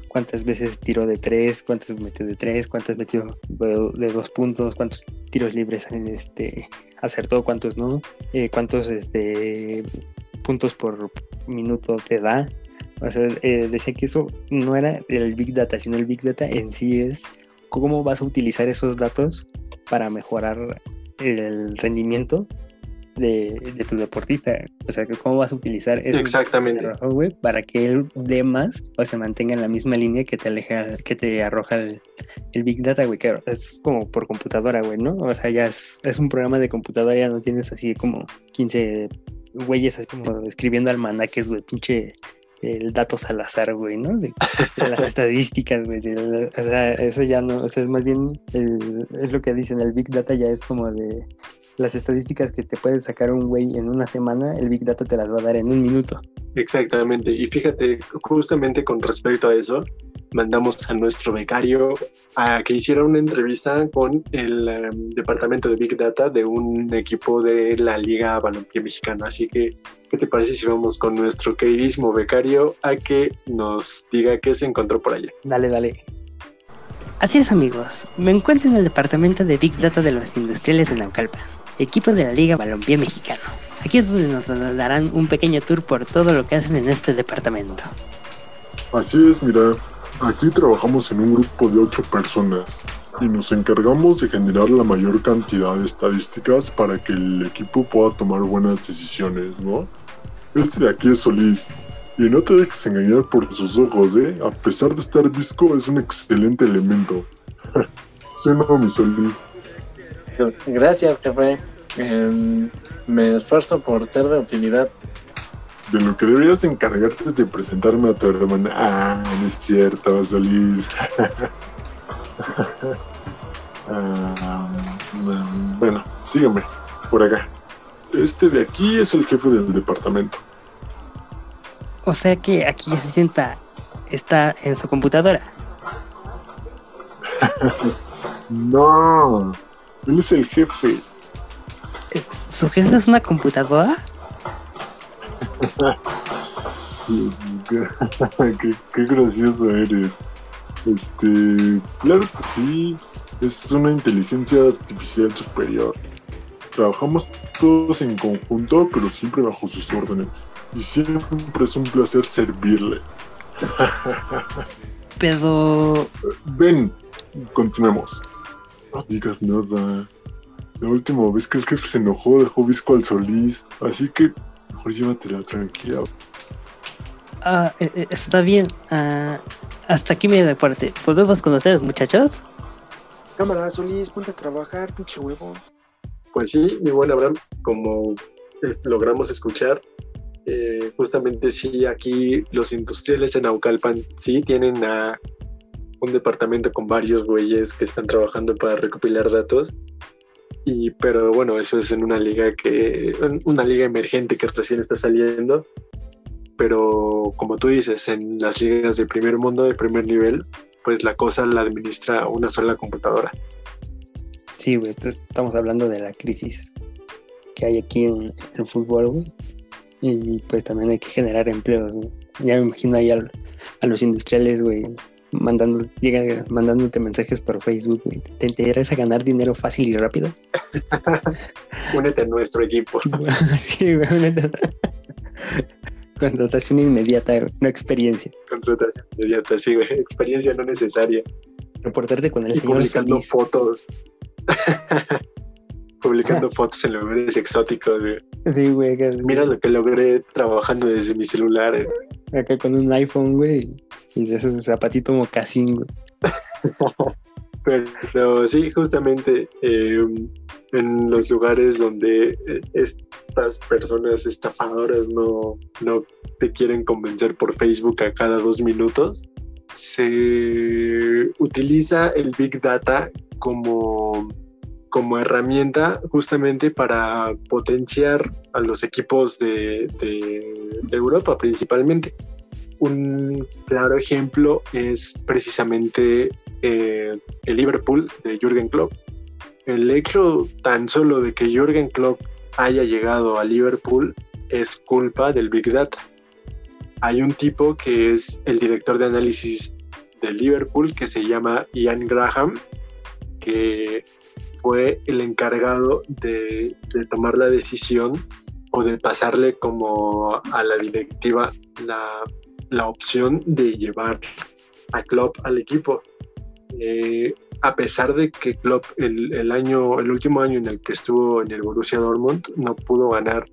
cuántas veces tiró de tres, cuántas metió de tres, cuántas metió de, dos puntos, cuántos tiros libres este acertó, cuántos no, eh, cuántos este puntos por minuto te da o sea, eh, decía que eso no era el Big Data, sino el Big Data en sí es cómo vas a utilizar esos datos para mejorar el rendimiento de, tu deportista. O sea, cómo vas a utilizar ese Exactamente. para que él dé más o se mantenga en la misma línea que te aleja, que te arroja el, Big Data, güey. Que es como por computadora, güey, ¿no? O sea, ya es, es un programa de computadora, ya no tienes así como 15 güeyes así como escribiendo almanaques, güey, pinche el datos al azar, güey, ¿no? De, las estadísticas, güey. o sea, eso ya no, o sea, es más bien, es lo que dicen, el Big Data ya es como de las estadísticas que te puede sacar un güey en una semana, el Big Data te las va a dar en un minuto. Exactamente, y fíjate, justamente con respecto a eso, mandamos a nuestro becario a que hiciera una entrevista con el em, departamento de Big Data de un equipo de la Liga Balompié Mexicana. Así que, ¿qué te parece si vamos con nuestro queridísimo becario a que nos diga qué se encontró por allá? Dale, dale. Así es amigos, me encuentro en el departamento de Big Data de los industriales de Naucalpan equipo de la Liga Balompié Mexicano. Aquí es donde nos darán un pequeño tour por todo lo que hacen en este departamento. Así es, mira, aquí trabajamos en un grupo de 8 personas y nos encargamos de generar la mayor cantidad de estadísticas para que el equipo pueda tomar buenas decisiones, ¿no? Este de aquí es Solís, y no te dejes engañar por sus ojos, ¿eh? A pesar de estar visco, es un excelente elemento. ¿Sí no, mi Solís? Gracias, jefe. Em, me esfuerzo por ser de utilidad. De lo que deberías encargarte es de presentarme a tu hermana. Ah, no es cierto, Solís. Ah, bueno, sígueme, por acá. Este de aquí es el jefe del departamento. O sea que aquí se sienta, está en su computadora. no, él es el jefe. ¿Su jefe es una computadora? Qué, gracioso eres. Este, claro que sí, es una inteligencia artificial superior. Trabajamos todos en conjunto, pero siempre bajo sus órdenes. Y siempre es un placer servirle. Pero... Ven, continuemos. No digas nada. La última vez que el jefe se enojó dejó visco al Solís, así que mejor llévatela tranquila. Ah, eh, eh, está bien. Ah, hasta aquí mi reporte. ¿Volvemos con ustedes, muchachos? Cámara, Solís, ponte a trabajar, pinche huevo. Pues sí, mi buen Abraham, como logramos escuchar, eh, justamente sí, aquí los industriales en Aucalpan sí tienen a un departamento con varios güeyes que están trabajando para recopilar datos. Y, pero bueno, eso es en una liga que, una liga emergente que recién está saliendo. Pero como tú dices, en las ligas de primer mundo, de primer nivel, pues la cosa la administra una sola computadora. Sí, güey, estamos hablando de la crisis que hay aquí en el fútbol, güey. Y pues también hay que generar empleos, Ya me imagino ahí a los industriales, güey, mandando, llega, mandándote mensajes por Facebook, ¿Te interesa ganar dinero fácil y rápido? únete a nuestro equipo. sí, únete. Contratación inmediata, no experiencia. Contratación inmediata, sí, güey. Experiencia no necesaria. Reportarte con el señor publicando fotos. publicando fotos en lugares exóticos, güey. Sí, güey. Mira lo que logré trabajando desde mi celular. Acá con un iPhone, güey. Y de esos zapatito mocasín, güey. Pero sí, justamente em, en los lugares donde eh, estas personas estafadoras no, no te quieren convencer por Facebook a cada dos minutos, se utiliza el Big Data como como herramienta justamente para potenciar a los equipos de, Europa principalmente. Un claro ejemplo es precisamente eh, el Liverpool de Jürgen Klopp. El hecho tan solo de que Jürgen Klopp haya llegado a Liverpool es culpa del Big Data. Hay un tipo que es el director de análisis de Liverpool que se llama Ian Graham, que fue el encargado de, tomar la decisión o de pasarle como a la directiva la, opción de llevar a Klopp al equipo. Eh, a pesar de que Klopp el, el, año, el último año en el que estuvo en el Borussia Dortmund no pudo ganar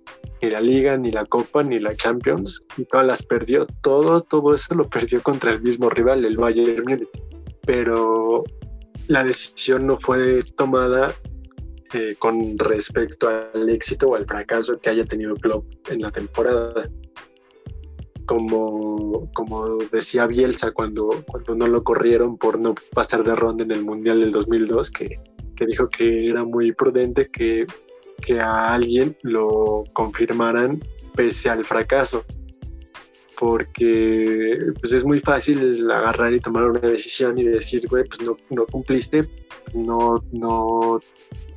ni la Liga, ni la Copa, ni la Champions y todas las perdió, todo, todo eso lo perdió contra el mismo rival, el Bayern Múnich. Pero la decisión no fue tomada eh, con respecto al éxito o al fracaso que haya tenido Klopp en la temporada como, como decía Bielsa cuando, cuando no lo corrieron por no pasar de ronda en el Mundial del 2002, que, que dijo que era muy prudente que, que a alguien lo confirmaran pese al fracaso, porque pues es muy fácil agarrar y tomar una decisión y decir, güey, pues no, no cumpliste, no, no,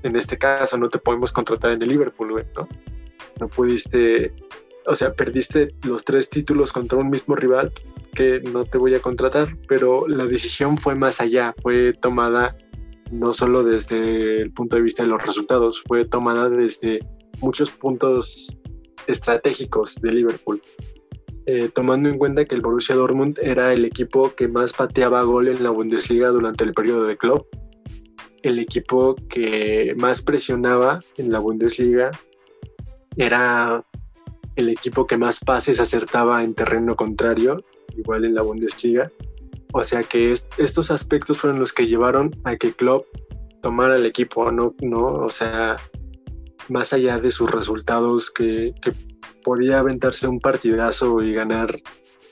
en este caso no te podemos contratar en el Liverpool, güey, ¿no? No pudiste o sea, perdiste los tres títulos contra un mismo rival que no te voy a contratar, pero la decisión fue más allá, fue tomada no solo desde el punto de vista de los resultados, fue tomada desde muchos puntos estratégicos de Liverpool. Eh, tomando en cuenta que el Borussia Dortmund era el equipo que más pateaba gol en la Bundesliga durante el periodo de club, el equipo que más presionaba en la Bundesliga, era el equipo que más pases acertaba en terreno contrario, igual en la Bundesliga. O sea que estos aspectos fueron los que llevaron a que Klopp tomara el equipo, ¿no? ¿no? O sea, más allá de sus resultados, que, podía aventarse un partidazo y ganar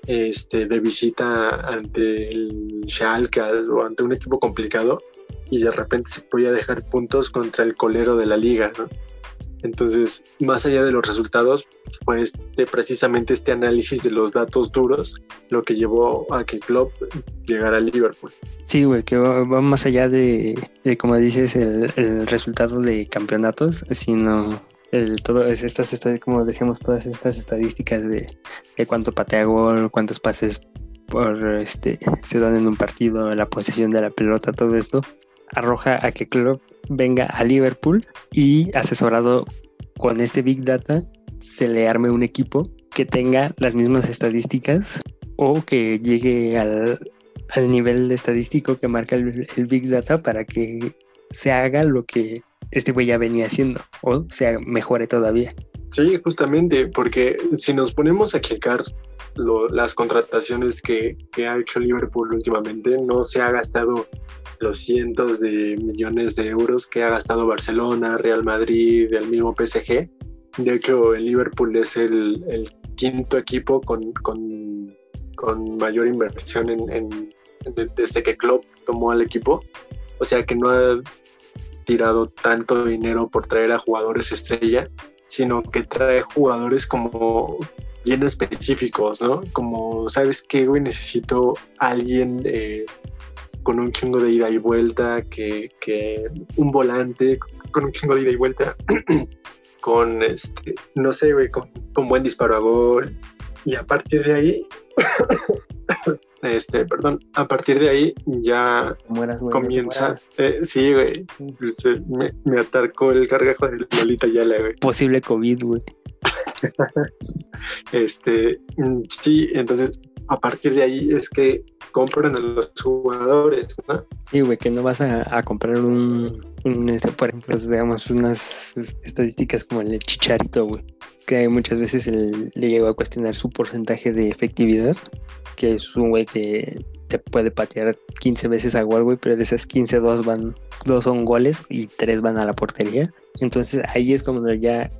este, de visita ante el Schalke o ante un equipo complicado y de repente se podía dejar puntos contra el colero de la liga, ¿no? Entonces, más allá de los resultados, fue este, precisamente este análisis de los datos duros lo que llevó a que Klopp llegara al Liverpool. Sí, güey, que va, más allá de, como dices, el, resultado de campeonatos, sino el, todo es estas, como decíamos, todas estas estadísticas de, de cuánto patea gol, cuántos pases por este se dan en un partido, la posesión de la pelota, todo esto arroja a que Klopp venga a Liverpool y asesorado con este Big Data se le arme un equipo que tenga las mismas estadísticas o que llegue al, nivel estadístico que marca el, Big Data para que se haga lo que este güey ya venía haciendo o se mejore todavía. Sí, justamente, porque si nos ponemos a checar las contrataciones que, que ha hecho Liverpool últimamente, no se ha gastado los cientos de millones de euros que ha gastado Barcelona, Real Madrid, el mismo PSG. De hecho, el Liverpool es el, quinto equipo con, con, con, mayor inversión desde que Klopp tomó al equipo. O sea que no ha tirado tanto dinero por traer a jugadores estrella, sino que trae jugadores como bien específicos, ¿no? Como, ¿sabes qué, güey? Necesito alguien eh, con un chingo de ida y vuelta, que, un volante con un chingo de ida y vuelta, con este, no sé, güey, con, buen disparo a gol. Y a partir de ahí, este, perdón, a partir de ahí ya comienza. Eh, sí, güey. Este, me, me, atarcó el cargajo de Lolita Yala, güey. Posible COVID, güey. este, mm, sí, entonces a partir de ahí es que compran a los jugadores, ¿no? Sí, güey, que no vas a, comprar un, este, por ejemplo, digamos, unas estadísticas como el chicharito, güey, que muchas veces le llegó a cuestionar su porcentaje de efectividad, que es un güey que te puede patear 15 veces a gol, güey, pero de esas 15, dos van, dos son goles y tres van a la portería. Entonces ahí es como ya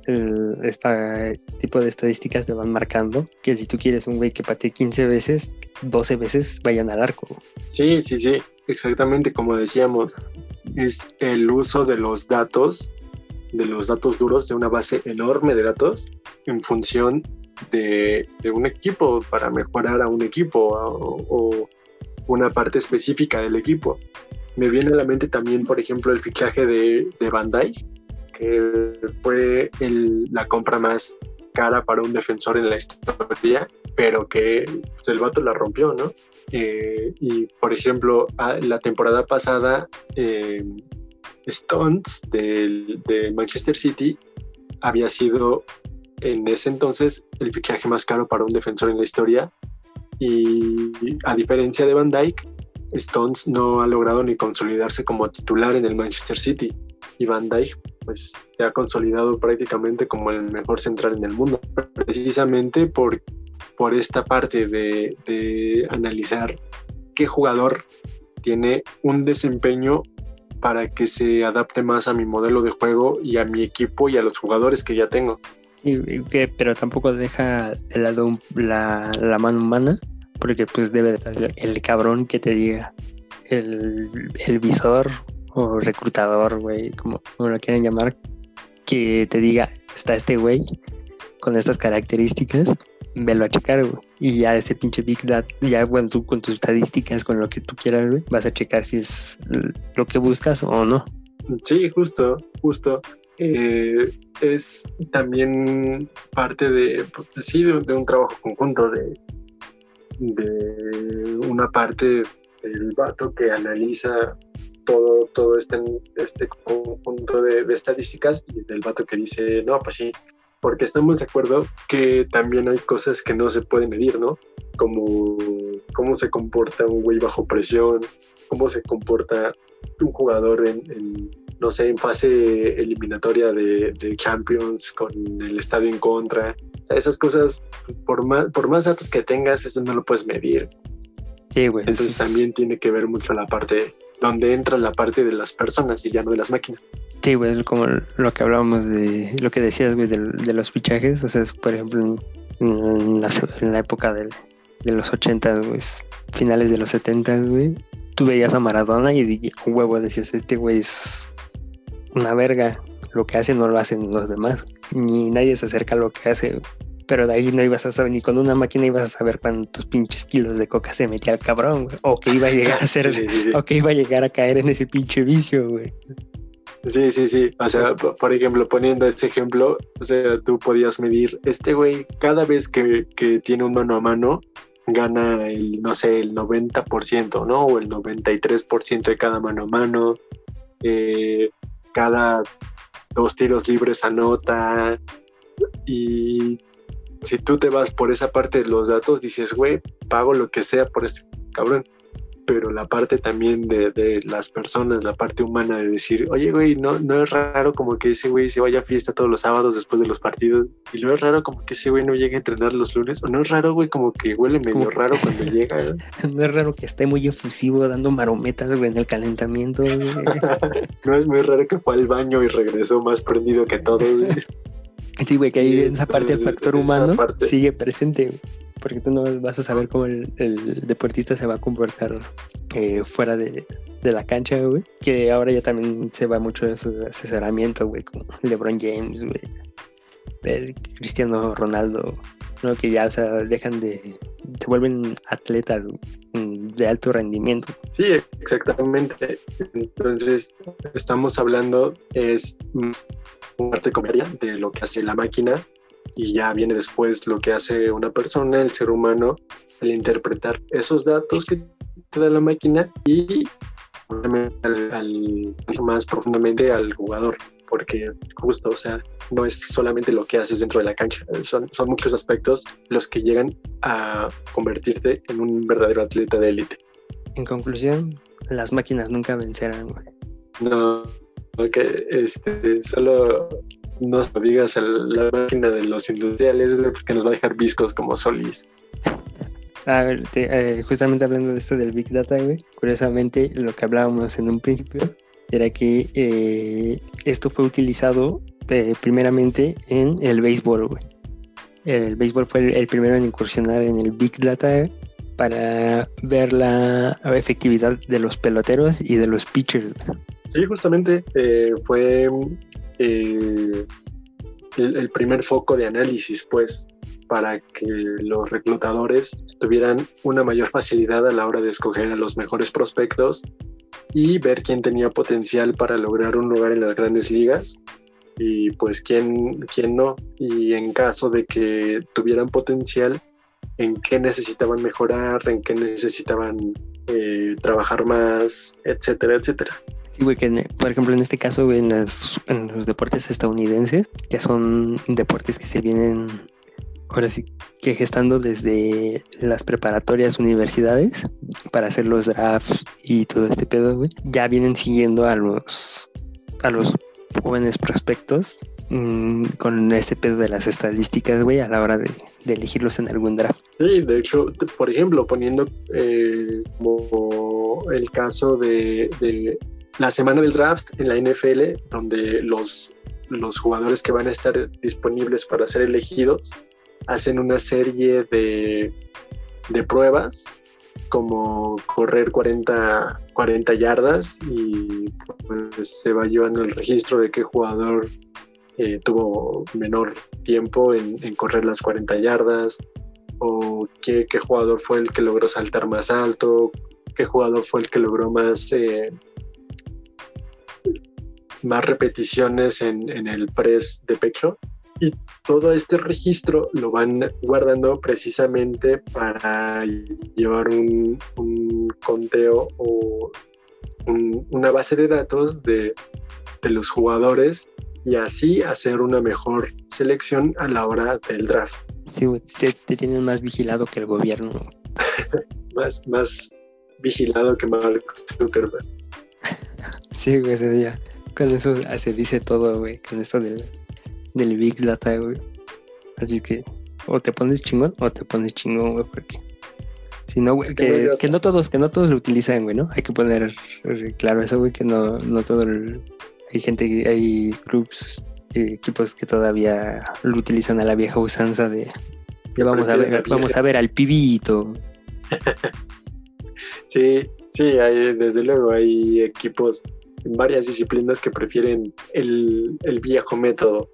este tipo de estadísticas te van marcando que si tú quieres un güey que patee 15 veces, 12 veces vayan al arco. Sí, sí, sí, exactamente como decíamos, es el uso de los datos, de los datos duros, de una base enorme de datos en función de, un equipo para mejorar a un equipo o, una parte específica del equipo. Me viene a la mente también, por ejemplo, el fichaje de, de Van que fue la compra más cara para un defensor en la historia, pero que pues, el vato la rompió, ¿no? Eh, y por ejemplo, la temporada pasada, eh, Stones de Manchester City había sido en ese entonces el fichaje más caro para un defensor en la historia y a diferencia de Van Dyke, Stones no ha logrado ni consolidarse como titular en el Manchester City y Van Dijk pues se ha consolidado prácticamente como el mejor central en el mundo, precisamente por, por esta parte de, de analizar qué jugador tiene un desempeño para que se adapte más a mi modelo de juego y a mi equipo y a los jugadores que ya tengo. Pero tampoco deja de lado la, mano humana, porque pues debe de estar el cabrón que te diga, el, el visor o reclutador, güey, como, lo quieren llamar, que te diga, está este güey con estas características, velo a checar. Y ya ese pinche Big Data, ya bueno, tú con tus estadísticas, con lo que tú quieras, güey, vas a checar si es lo que buscas o no. Sí, justo, justo. Eh, es también parte de, sí, de, un trabajo conjunto de, de una parte del vato que analiza todo, todo este, este conjunto de, de, estadísticas y del vato que dice, no, pues sí, porque estamos de acuerdo que también hay cosas que no se pueden medir, ¿no? Como cómo se comporta un güey bajo presión, cómo se comporta un jugador en no sé, en fase eliminatoria de, Champions con el estadio en contra. O sea, esas cosas, por más, por más datos que tengas, eso no lo puedes medir. Sí, güey. Entonces también tiene que ver mucho la parte donde entra la parte de las personas y ya no de las máquinas. Sí, güey, es como lo que hablábamos de lo que decías, güey, de, los fichajes. O sea, por ejemplo, en la, época de los 80, güey, finales de los 70, güey, tú veías a Maradona y un huevo decías, este güey es una verga. Lo que hace no lo hacen los demás. Ni nadie se acerca a lo que hace. Pero de ahí no ibas a saber, ni con una máquina ibas a saber cuántos pinches kilos de coca se metía el cabrón, O que iba a llegar a ser, o que iba a llegar a caer en ese pinche vicio, güey. Sí, sí, sí. O sea, por ejemplo, poniendo este ejemplo, o sea, tú podías medir, este güey, cada vez que, que tiene un mano a mano, gana el, no sé, el 90%, ¿no? O el 93% de cada mano a mano. Eh, cada dos tiros libres anota. Y si tú te vas por esa parte de los datos, dices, güey, pago lo que sea por este cabrón pero la parte también de, las personas, la parte humana de decir, oye, güey, no, no es raro como que ese güey se vaya a fiesta todos los sábados después de los partidos, y no es raro como que ese güey no llegue a entrenar los lunes, o no es raro, güey, como que huele medio raro cuando llega. No es raro que esté muy efusivo dando marometas, güey, en el calentamiento. no es muy raro que fue al baño y regresó más prendido que todo, güey. Sí, güey, que ahí en esa parte del factor humano sigue presente, porque tú no vas a saber cómo el, deportista se va a comportar eh, fuera de, la cancha, güey. Que ahora ya también se va mucho de su asesoramiento, güey, como LeBron James, güey. El Cristiano Ronaldo, ¿no? Que ya, o sea, dejan de. se vuelven atletas de alto rendimiento. Sí, exactamente. Entonces, estamos hablando, es parte comedia de lo que hace la máquina y ya viene después lo que hace una persona, el ser humano, al interpretar esos datos que te da la máquina y al, más profundamente al jugador, porque justo, o sea, no es solamente lo que haces dentro de la cancha, son, son muchos aspectos los que llegan a convertirte en un verdadero atleta de élite. En conclusión, las máquinas nunca vencerán, No, que este, solo no digas a la máquina de los industriales, porque nos va a dejar viscos como Solís. A ver, eh, justamente hablando de esto del Big Data, güey, curiosamente lo que hablábamos en un principio era que eh, esto fue utilizado eh, primeramente en el béisbol. El béisbol fue el, primero en incursionar en el Big Data para ver la efectividad de los peloteros y de los pitchers. Sí, justamente fue eh, el, primer foco de análisis, pues, para que los reclutadores tuvieran una mayor facilidad a la hora de escoger a los mejores prospectos y ver quién tenía potencial para lograr un lugar en las grandes ligas y pues quién, quién no. Y en caso de que tuvieran potencial, en qué necesitaban mejorar, en qué necesitaban eh, trabajar más, etcétera, etcétera. Sí, güey, que por ejemplo en este caso, en, los deportes estadounidenses, que son deportes que se vienen ahora sí que gestando desde las preparatorias universidades para hacer los drafts y todo este pedo, güey, ya vienen siguiendo a los a los jóvenes prospectos mm, con este pedo de las estadísticas, güey, a la hora de, de elegirlos en algún draft. Sí, de hecho, por ejemplo, poniendo eh, como el caso de, de la semana del draft en la NFL, donde los, los jugadores que van a estar disponibles para ser elegidos hacen una serie de, de pruebas como correr 40, 40 yardas y pues se va llevando el registro de qué jugador eh, tuvo menor tiempo en, correr las 40 yardas o qué, qué jugador fue el que logró saltar más alto, qué jugador fue el que logró más, eh, más repeticiones en, en el press de pecho. Y todo este registro lo van guardando precisamente para llevar un, un conteo o un- una base de datos de, de los jugadores y así hacer una mejor selección a la hora del draft. Sí, te, te tienen más vigilado que el gobierno. Más, más vigilado que Mark Zuckerberg. Sí, güey, ese día. Con eso se dice todo, güey, con esto del, del Big Data, güey. Así que o te pones chingón o te pones chingón, güey, porque si no, güey, Que no que, no todos, que no todos lo utilizan, güey, ¿no? Hay que poner eh, claro eso, güey, que no, no todo el- hay gente, hay clubs, eh, equipos que todavía lo utilizan a la vieja usanza de ya vamos a ver, vamos a ver al pibito. Sí, sí, hay, desde luego hay equipos en varias disciplinas que prefieren el, el viejo método.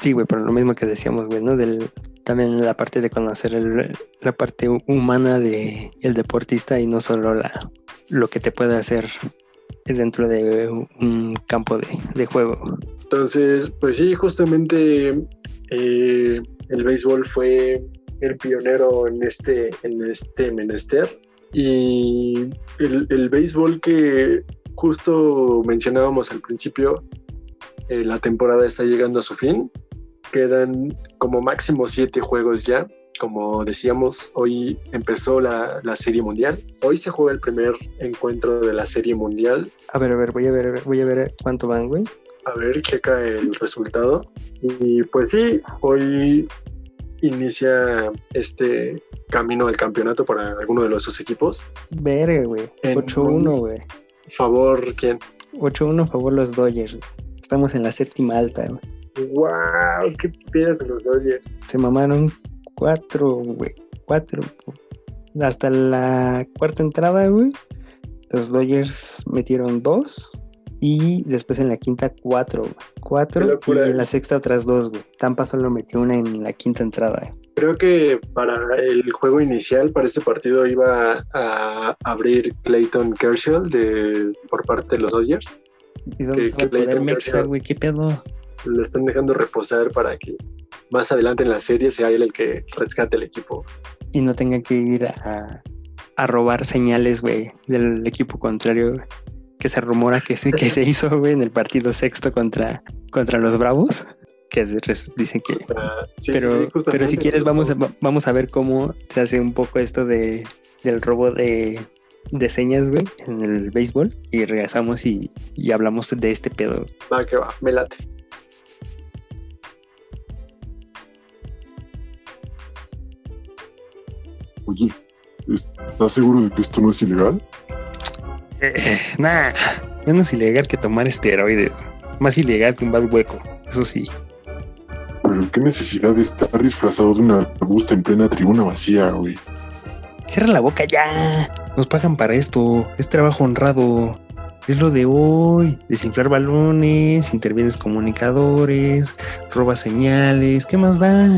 Sí, güey, pero lo mismo que decíamos, güey, ¿no? Del, también la parte de conocer el- la parte hu- humana de el deportista y no solo la, lo que te puede hacer dentro de un campo de, de juego. Entonces, pues sí, justamente eh, el béisbol fue el pionero en este, en este menester. Y el, el béisbol que justo mencionábamos al principio, eh, la temporada está llegando a su fin. Quedan como máximo siete juegos ya. Como decíamos, hoy empezó la, la Serie Mundial. Hoy se juega el primer encuentro de la Serie Mundial. A ver, a ver, voy a ver, voy a ver cuánto van, güey. A ver, checa el resultado. Y pues sí, hoy inicia este camino al campeonato para alguno de los dos equipos. Verga, güey. En 8-1, güey. Favor, ¿quién? 8-1 a favor los Dodgers. güey. Estamos en la séptima alta, güey. ¡Wow! ¡Qué piedra de los Dodgers! Se mamaron 4, güey. 4. Hasta la cuarta entrada, güey. Los Dodgers metieron 2. Y después en la quinta, 4. Qué 4. Y en la eh. sexta, otras 2, güey. Tampa solo metió una en la quinta entrada. güey. Creo que para el juego inicial, para este partido, iba a abrir Clayton Kershaw de, por parte de los Dodgers. ¿Y dónde Que- se va a poder Kershaw- güey? ¿Qué pedo? Lo están dejando reposar para que más adelante en la serie sea él el que rescate el equipo. Y no tenga que ir a, a robar señales, güey, del equipo contrario. Que se rumora que se, que se hizo, güey, en el partido sexto contra, contra los Bravos. Que dicen que, Ah, sí, pero, sí, pero si quieres vamos a, vamos a ver cómo se hace un poco esto de, del robo de, de señas, güey, en el béisbol. Y regresamos y, y hablamos de este pedo. Va que va, me late. Oye, ¿estás seguro de que esto no es ilegal? nah, menos ilegal que tomar esteroides. Más ilegal que un bad hueco, eso sí. Pero qué necesidad de estar disfrazado de un arbusto en plena tribuna vacía, güey. Cierra la boca ya. Nos pagan para esto. Es trabajo honrado. Es lo de hoy. Desinflar balones, intervienes comunicadores, robas señales. ¿Qué más da?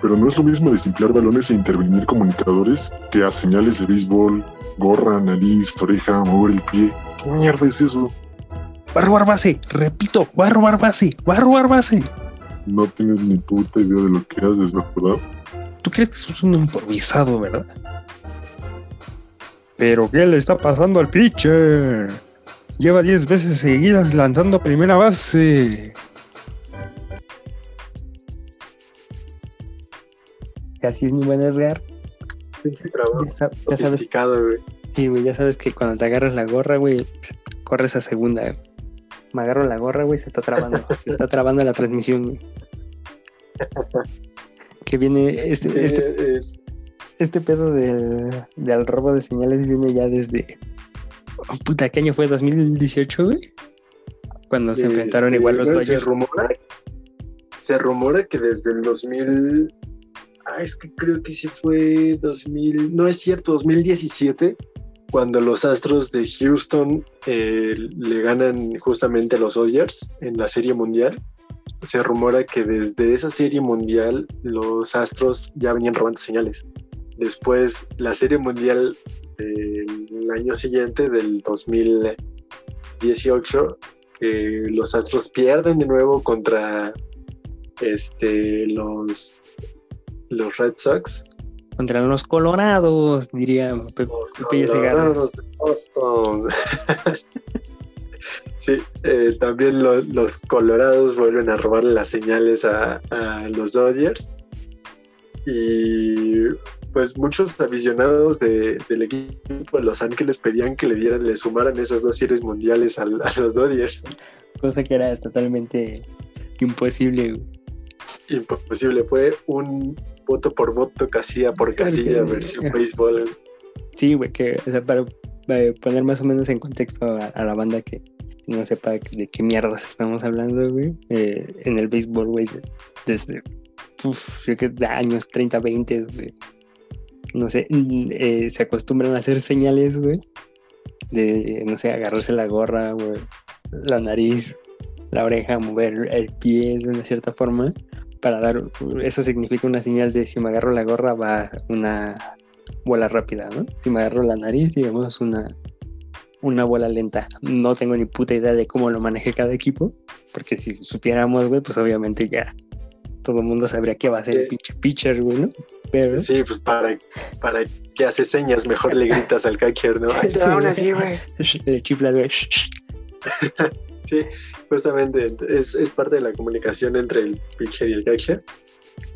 Pero no es lo mismo desinflar balones e intervenir comunicadores que a señales de béisbol, gorra, nariz, oreja, mover el pie. ¿Qué mierda es eso? Va a robar base. Repito, va a robar base. Va a robar base. No tienes ni puta idea de lo que haces, ¿verdad? ¿Tú crees que sos un improvisado, verdad? ¿Pero qué le está pasando al pitcher? Lleva 10 veces seguidas lanzando a primera base. así es mi buen trabajo Ya, sa- ya sabes, güey. sí, güey, ya sabes que cuando te agarras la gorra, güey, corres a segunda. güey. Me agarro la gorra, güey, se está trabando. se está trabando la transmisión, güey. Que viene, este, Sí, este, es- este pedo del, del robo de señales viene ya desde. oh, puta, ¿qué año fue? ¿2018, güey? Cuando se enfrentaron este, igual los bueno, Se rumora, se rumora que desde el 2000. Ah, es que creo que sí fue 2000. No es cierto, 2017, cuando los Astros de Houston eh, le ganan justamente a los Dodgers en la Serie Mundial. Se rumora que desde esa Serie Mundial los Astros ya venían robando señales. Después, la Serie Mundial del año siguiente, del 2018, que los Astros pierden de nuevo contra este, los, los Red Sox. Contra los Colorados, diría Pe- Los Pepillo Segarra. Colorados de Boston. sí, eh, también lo- los Colorados vuelven a robarle las señales a, a los Dodgers. Y pues muchos aficionados de- del equipo de Los Ángeles pedían que le dieran, le sumaran esas dos series mundiales al- a, los Dodgers. Cosa que era totalmente imposible. Imposible, fue un voto por voto, casilla por casilla, versión béisbol. Sí, güey, que, o sea, para, para poner más o menos en contexto a, a la banda que no sepa de qué mierdas estamos hablando, güey, eh, en el béisbol, güey, de- desde, yo que de años 30, 20, güey, no sé, eh, se acostumbran a hacer señales, güey, de, no sé, agarrarse la gorra, güey, la nariz, la oreja, mover el pie de una cierta forma, para dar, eso significa una señal de si me agarro la gorra va una bola rápida, ¿no? Si me agarro la nariz, digamos, una, una bola lenta. No tengo ni puta idea de cómo lo maneje cada equipo, porque si supiéramos, güey, pues obviamente ya todo el mundo sabría qué va a hacer el pinche pitcher, güey, ¿no? Pero... Sí, pues para, para que hace señas, mejor le gritas al catcher, ¿no? Te así, güey. Le chiflas, güey. Sí, justamente es, es parte de la comunicación entre el pitcher y el catcher.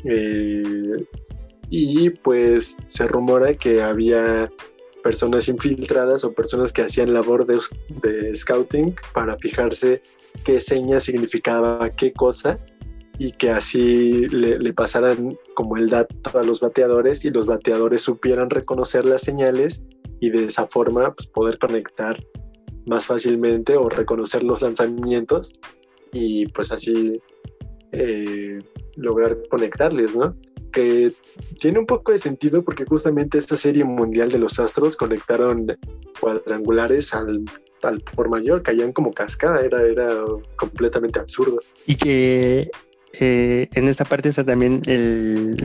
Eh, y pues se rumora que había personas infiltradas o personas que hacían labor de, scouting para fijarse qué seña significaba qué cosa y que así le, le pasaran como el dato a los bateadores y los bateadores supieran reconocer las señales y de esa forma pues, poder conectar más fácilmente o reconocer los lanzamientos y pues así eh, lograr conectarles, ¿no? Que tiene un poco de sentido porque justamente esta serie mundial de los Astros conectaron cuadrangulares al, al por mayor, caían como cascada, era, era completamente absurdo. Y que eh, en esta parte está también el,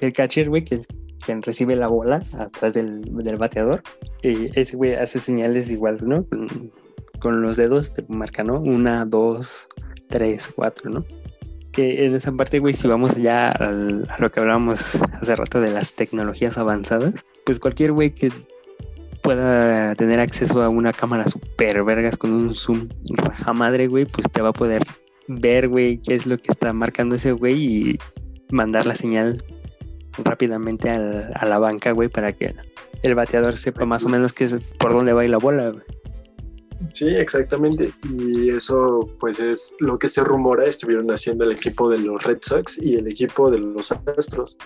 el, catcher, güey, quien recibe la bola atrás del, del bateador. Y ese güey hace señales igual, ¿no? Con los dedos te marca, ¿no? Una, dos, tres, cuatro, ¿no? Que en esa parte, güey, si vamos ya a lo que hablábamos hace rato de las tecnologías avanzadas, pues cualquier güey que pueda tener acceso a una cámara super vergas con un zoom raja madre, güey, pues te va a poder ver, güey, qué es lo que está marcando ese güey y mandar la señal rápidamente a la banca, güey, para que el bateador sepa más o menos qué es, por dónde va ir la bola, güey. Sí, exactamente. Y eso pues es lo que se rumora estuvieron haciendo el equipo de los Red Sox y el equipo de los Astros.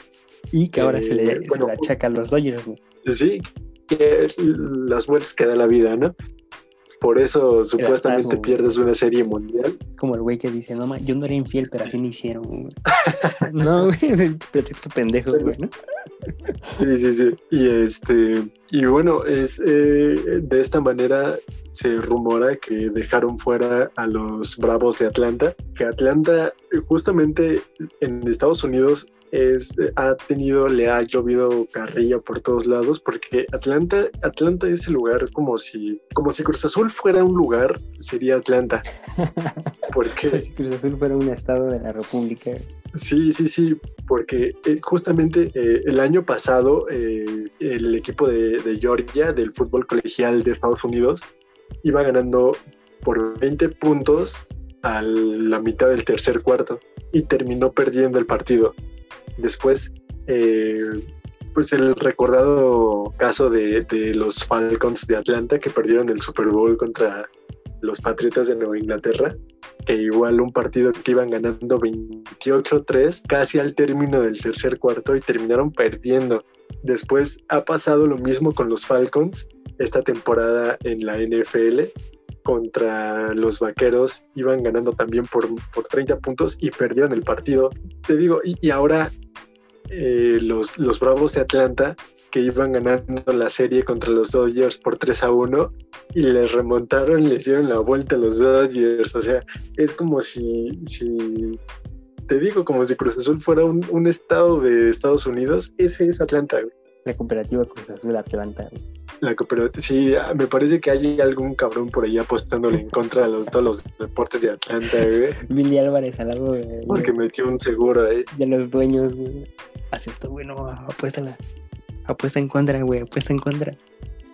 Y que ahora Eh, se, le, bueno, se le achaca a los Dodgers. Sí, que las vueltas que da la vida, ¿no? Por eso supuestamente pierdes una serie mundial. Como el güey que dice, no, ma, yo no era infiel, pero así me hicieron, güey. no, güey, el pretexto pendejo, güey, ¿no? Sí, sí, sí. Y este, y bueno, es eh, de esta manera se rumora que dejaron fuera a los Bravos de Atlanta, que Atlanta justamente en Estados Unidos es, ha tenido, le ha llovido carrilla por todos lados, porque Atlanta, Atlanta es el lugar como si, como si Cruz Azul fuera un lugar, sería Atlanta. Porque Si Cruz Azul fuera un estado de la República. Sí, sí, sí, porque eh, justamente eh, el año pasado eh, el equipo de, de Georgia del fútbol colegial de Estados Unidos iba ganando por 20 puntos a la mitad del tercer cuarto y terminó perdiendo el partido. Después eh, pues el recordado caso de, de los Falcons de Atlanta que perdieron el Super Bowl contra los Patriotas de Nueva Inglaterra, que igual un partido que iban ganando 28-3 casi al término del tercer cuarto y terminaron perdiendo. Después ha pasado lo mismo con los Falcons esta temporada en la NFL contra los Vaqueros, iban ganando también por, por 30 puntos y perdieron el partido. Te digo, y, ahora eh, los, los Bravos de Atlanta que iban ganando la serie contra los Dodgers por 3 a 1 y les remontaron, les dieron la vuelta a los Dodgers. O sea, es como si, si te digo, como si Cruz Azul fuera un, un estado de Estados Unidos, ese es Atlanta. güey. La cooperativa Cruz Azul Atlanta. La cooperativa, sí, me parece que hay algún cabrón por ahí apostándole en contra de los, todos los deportes de Atlanta, güey, Billy Álvarez al lado de, porque metió un seguro ahí. de los dueños, güey. Haz esto, güey, no, apuéstala. Apuesta en contra, güey, apuesta en contra.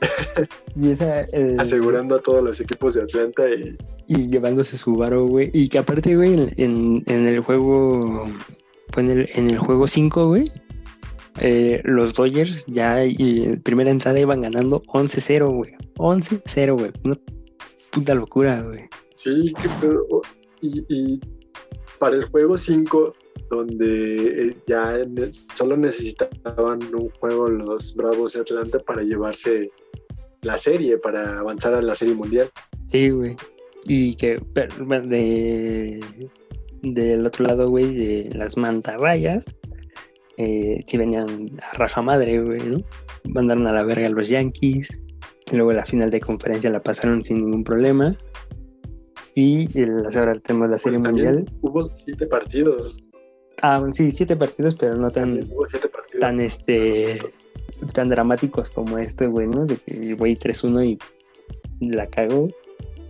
y esa... eh, asegurando a todos los equipos de Atlanta y y llevándose su varo, güey. Y que aparte, güey, en, en- en el juego. Fue en el, en el juego 5, güey. Eh, los Dodgers ya en primera entrada iban ganando 11-0, güey. 11-0, güey. Una puta locura, güey. sí, qué pedo. Y, y para el juego 5, donde eh, ya solo necesitaban un juego los Bravos de Atlanta para llevarse la serie, para avanzar a la serie mundial. Sí, güey. Y que de, del otro lado, güey, de las mantarrayas, eh, sí venían a raja madre, güey, ¿no? Mandaron a la verga a los Yankees. Y luego la final de conferencia la pasaron sin ningún problema. Y el, ahora tenemos la serie Pues también mundial. Hubo siete partidos. Ah, sí, siete partidos, pero no tan, tan este tan dramáticos como este, güey, ¿no? De que güey 3-1 y la cagó.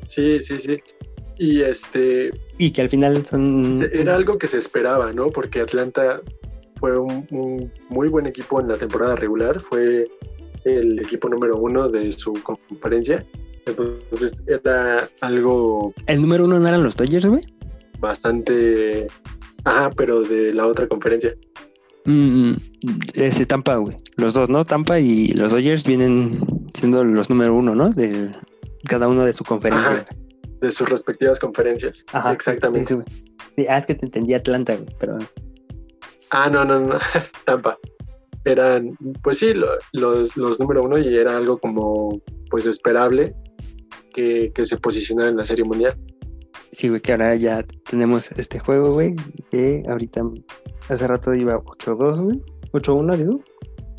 Sí, sí, sí. Y este, Y que al final son. Era algo que se esperaba, ¿no? Porque Atlanta fue un, un muy buen equipo en la temporada regular, fue el equipo número uno de su conferencia. Entonces era algo El número uno no eran los Dodgers, güey. bastante... Ajá, pero de la otra conferencia. Mm, ese Tampa, güey. Los dos, ¿no? Tampa y los Dodgers vienen siendo los número uno, ¿no? De cada uno de su conferencia. Ajá, de sus respectivas conferencias. Ajá, Exactamente. Sí, ah, es que te entendí Atlanta, güey, perdón. Ah, no, no, no. Tampa. Eran, pues sí, lo- los, los número uno y era algo como, pues esperable que, que se posicionara en la Serie Mundial. Sí, güey, que ahora ya tenemos este juego, güey. Que ahorita, hace rato iba 8-2, güey. 8-1, digo.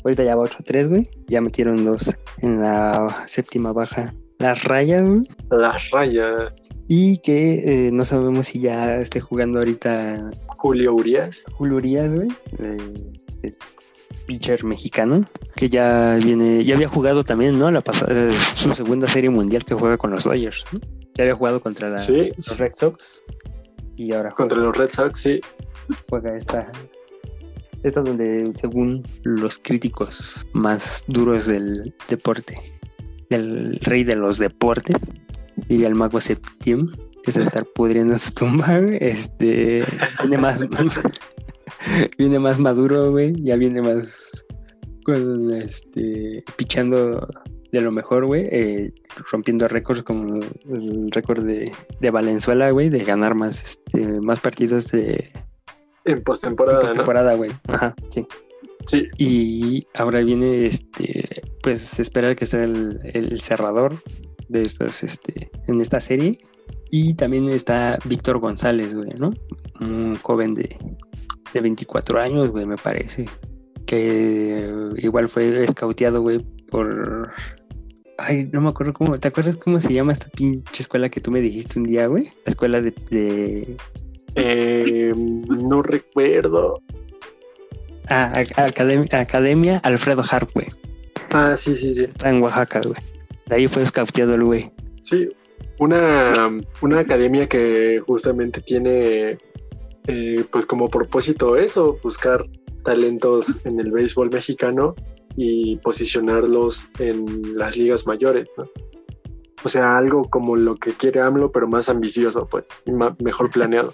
Ahorita ya va 8-3, güey. Ya metieron dos en la séptima baja. Las rayas, güey. Las rayas. Y que eh, no sabemos si ya esté jugando ahorita Julio Urias. Julio Urias, güey. eh, eh, pitcher mexicano. Que ya viene, ya había jugado también, ¿no? La pasada, es su segunda serie mundial que juega con los Dodgers. ¿no? Ya había jugado contra la- Sí, los Red Sox. Y ahora contra los Red Sox, sí. juega esta. Esta donde, según los críticos más duros del deporte, del rey de los deportes, diría el mago Septim, que se estar pudriendo en su tumba, güey, este, viene más, viene más maduro, güey, ya viene más con, este, pichando de lo mejor, güey, eh, rompiendo récords como el récord de, de Valenzuela, güey, de ganar más, este, más partidos de, En postemporada, ¿no? temporada, güey. Ajá, sí. Sí. Y ahora viene, este, pues esperar que sea el, el cerrador de estas, este, en esta serie. Y también está Víctor González, güey, ¿no? Un joven de, de 24 años, güey, me parece. Que igual fue escauteado, güey, por... Ay, no me acuerdo cómo... ¿Te acuerdas cómo se llama esta pinche escuela que tú me dijiste un día, güey? La escuela de... de... Eh, no recuerdo. Ah, Ac- Academia, Academia Alfredo Harp, güey. Ah, sí, sí, sí. Está en Oaxaca, güey. De ahí fue escauteado el güey. Sí, una, una academia que justamente tiene eh, pues como propósito eso, buscar talentos en el béisbol mexicano y posicionarlos en las ligas mayores, ¿no? O sea, algo como lo que quiere AMLO, pero más ambicioso, pues, y mejor planeado.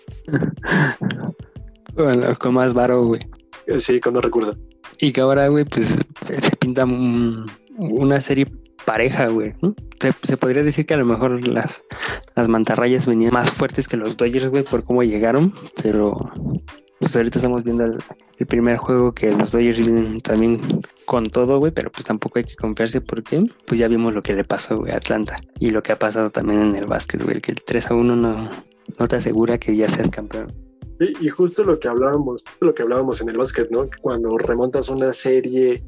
Bueno, con más varo, güey. Eh, Sí, con los recursos. Y que ahora, güey, pues se pinta un- una serie pareja, güey. ¿no? Se, se podría decir que a lo mejor las, las mantarrayas venían más fuertes que los Dodgers, güey, por cómo llegaron, pero pues ahorita estamos viendo el, el primer juego que los Dodgers vienen también con todo, güey, pero pues tampoco hay que confiarse porque pues ya vimos lo que le pasó, güey, a Atlanta y lo que ha pasado también en el básquet, güey, que el 3 a 1 no, no te asegura que ya seas campeón. Sí, y justo lo que hablábamos, lo que hablábamos en el básquet, ¿no? Cuando remontas una serie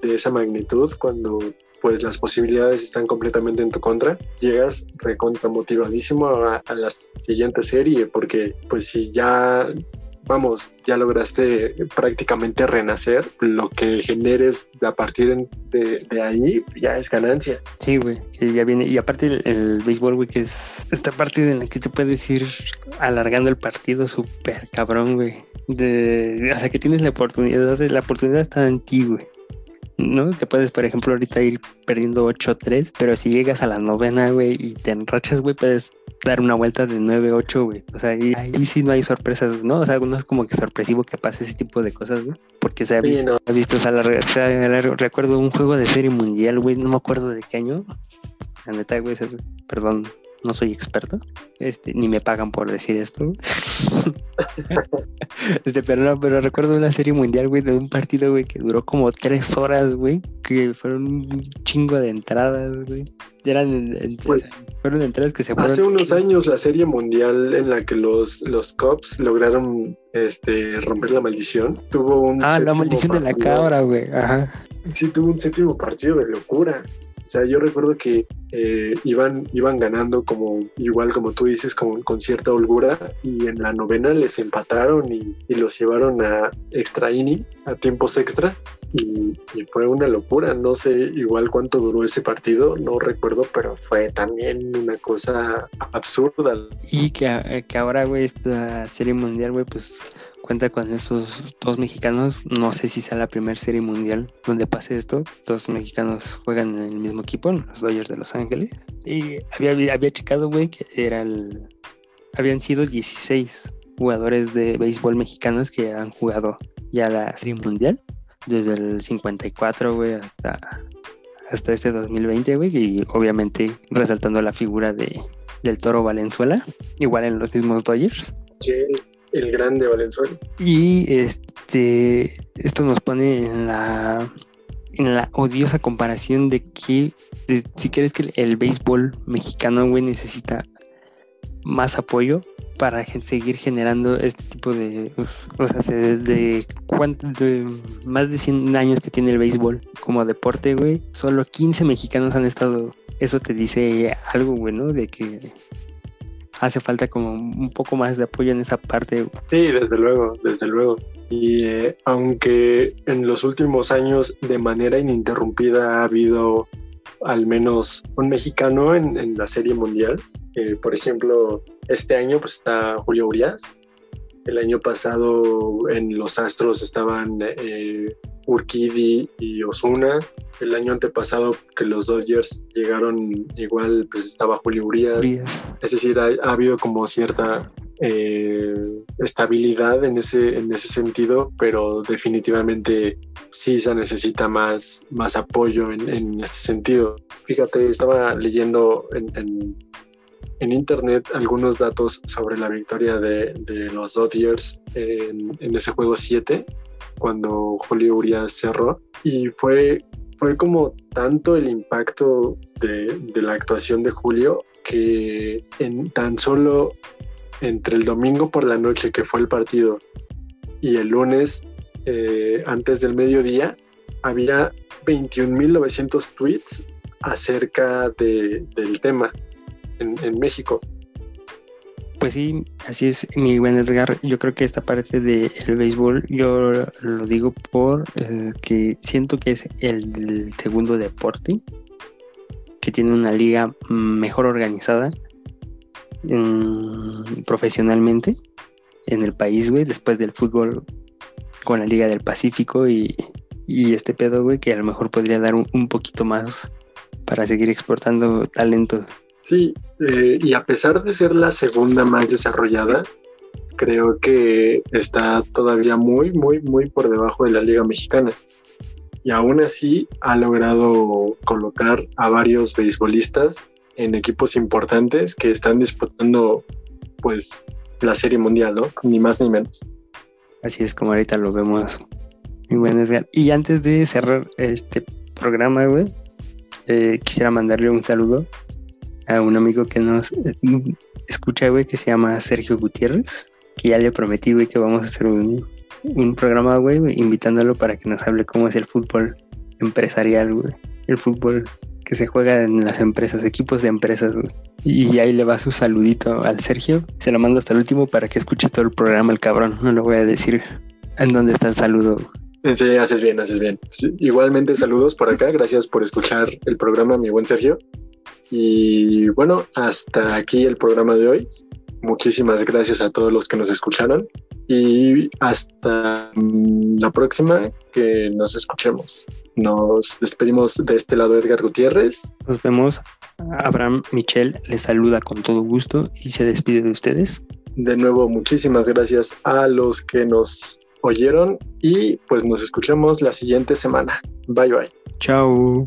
de esa magnitud, cuando pues las posibilidades están completamente en tu contra, llegas recontra motivadísimo a, a la siguiente serie, porque pues si ya vamos, ya lograste prácticamente renacer, lo que generes a partir de, de ahí ya es ganancia. Sí, güey, que ya viene. Y aparte el, el béisbol, güey, que es esta parte en la que te puedes ir alargando el partido súper cabrón, güey. De, o sea, que tienes la oportunidad, la oportunidad está en ti, güey. ¿No? Que puedes, por ejemplo, ahorita ir perdiendo 8-3, pero si llegas a la novena, güey, y te enrachas, güey, puedes dar una vuelta de 9-8, güey. O sea, ahí, ahí sí no hay sorpresas, ¿no? O sea, no es como que sorpresivo que pase ese tipo de cosas, güey. Porque se ha visto Sí, no, He visto, o sea, la, sea, la- recuerdo un juego de serie mundial, güey, no me acuerdo de qué año. La neta, güey, se- perdón, no soy experto. Este, ni me pagan por decir esto. este, pero no, pero recuerdo una serie mundial, güey, de un partido, güey, que duró como tres horas, güey, que fueron un chingo de entradas, güey. Eran en- entre- Pues, fueron entradas que se fueron. Hace unos años la serie mundial en la que los, los Cubs lograron este, romper la maldición tuvo un Ah, la maldición de la cabra, güey. Ajá. Sí, tuvo un séptimo partido de locura. O sea, yo recuerdo que eh, iban, iban ganando como, igual como tú dices, como, con cierta holgura y en la novena les empataron y, y los llevaron a extra inning, a tiempos extra y, y fue una locura. No sé igual cuánto duró ese partido, no recuerdo, pero fue también una cosa absurda. Y que, que ahora, güey, esta serie mundial, güey, pues cuenta con estos dos mexicanos. No sé si sea la primera serie mundial donde pase esto. Dos mexicanos juegan en el mismo equipo, los Dodgers de Los Ángeles. Y había, había checado, güey, que era el... habían sido 16 jugadores de béisbol mexicanos que han jugado ya la serie mundial. Desde el 54, güey, hasta, hasta este 2020, güey. Y obviamente resaltando la figura de, del Toro Valenzuela, igual en los mismos Dodgers. Sí, el grande Valenzuela. Y este esto nos pone en la en la odiosa comparación de que de- si crees que el, béisbol mexicano güey necesita más apoyo para seguir generando este tipo de o sea de, de, de más de 100 años que tiene el béisbol como deporte güey solo 15 mexicanos han estado eso te dice algo güey ¿no? de que hace falta como un poco más de apoyo en esa parte. Sí, desde luego, desde luego. Y eh, aunque en los últimos años de manera ininterrumpida ha habido al menos un mexicano en, en la serie mundial, eh, por ejemplo, este año pues está Julio Urias, el año pasado en los Astros estaban eh, Urquidi y Osuna, el año antepasado que los Dodgers llegaron igual pues estaba Julio Urias, Urias. es decir, ha, ha habido como cierta eh, estabilidad en ese, en ese sentido, pero definitivamente sí se necesita más, más apoyo en, en ese sentido. Fíjate, estaba leyendo en, en- en internet algunos datos sobre la victoria de, de los Dodgers en, en ese juego 7, cuando Julio Urias cerró, y fue, fue como tanto el impacto de, la actuación de Julio que en tan solo entre el domingo por la noche que fue el partido y el lunes eh, antes del mediodía había 21.900 tweets acerca de- del tema en México. Pues sí, así es, mi buen Edgar. Yo creo que esta parte del béisbol, yo lo digo por eh, que siento que es el segundo deporte que tiene una liga mejor organizada profesionalmente en el país, güey, después del fútbol con la Liga del Pacífico y, y este pedo, güey, que a lo mejor podría dar un poquito más para seguir exportando talentos. Sí, eh, y a pesar de ser la segunda más desarrollada, creo que está todavía muy, muy, muy por debajo de la Liga Mexicana. Y aún así ha logrado colocar a varios beisbolistas en equipos importantes que están disputando pues la Serie Mundial, ¿no? Ni más ni menos. Así es como ahorita lo vemos. Y bueno, real. Y antes de cerrar este programa, güey, eh, quisiera mandarle un saludo a un amigo que nos eh, escucha, güey, que se llama Sergio Gutiérrez, que ya le prometí, güey, que vamos a hacer un, un programa, güey, invitándolo para que nos hable cómo es el fútbol empresarial, güey. El fútbol que se juega en las empresas, equipos de empresas, güey. Y ahí le va su saludito al Sergio. Se lo mando hasta el último para que escuche todo el programa, el cabrón. No lo voy a decir en dónde está el saludo. Sí, haces bien, haces bien. igualmente saludos por acá. Gracias por escuchar el programa, mi buen Sergio. Y bueno, hasta aquí el programa de hoy. Muchísimas gracias a todos los que nos escucharon y hasta la próxima que nos escuchemos. Nos despedimos de este lado Edgar Gutiérrez. Nos vemos. Abraham Michel les saluda con todo gusto y se despide de ustedes. De nuevo, muchísimas gracias a los que nos oyeron y pues nos escuchamos la siguiente semana. Bye bye. Chao.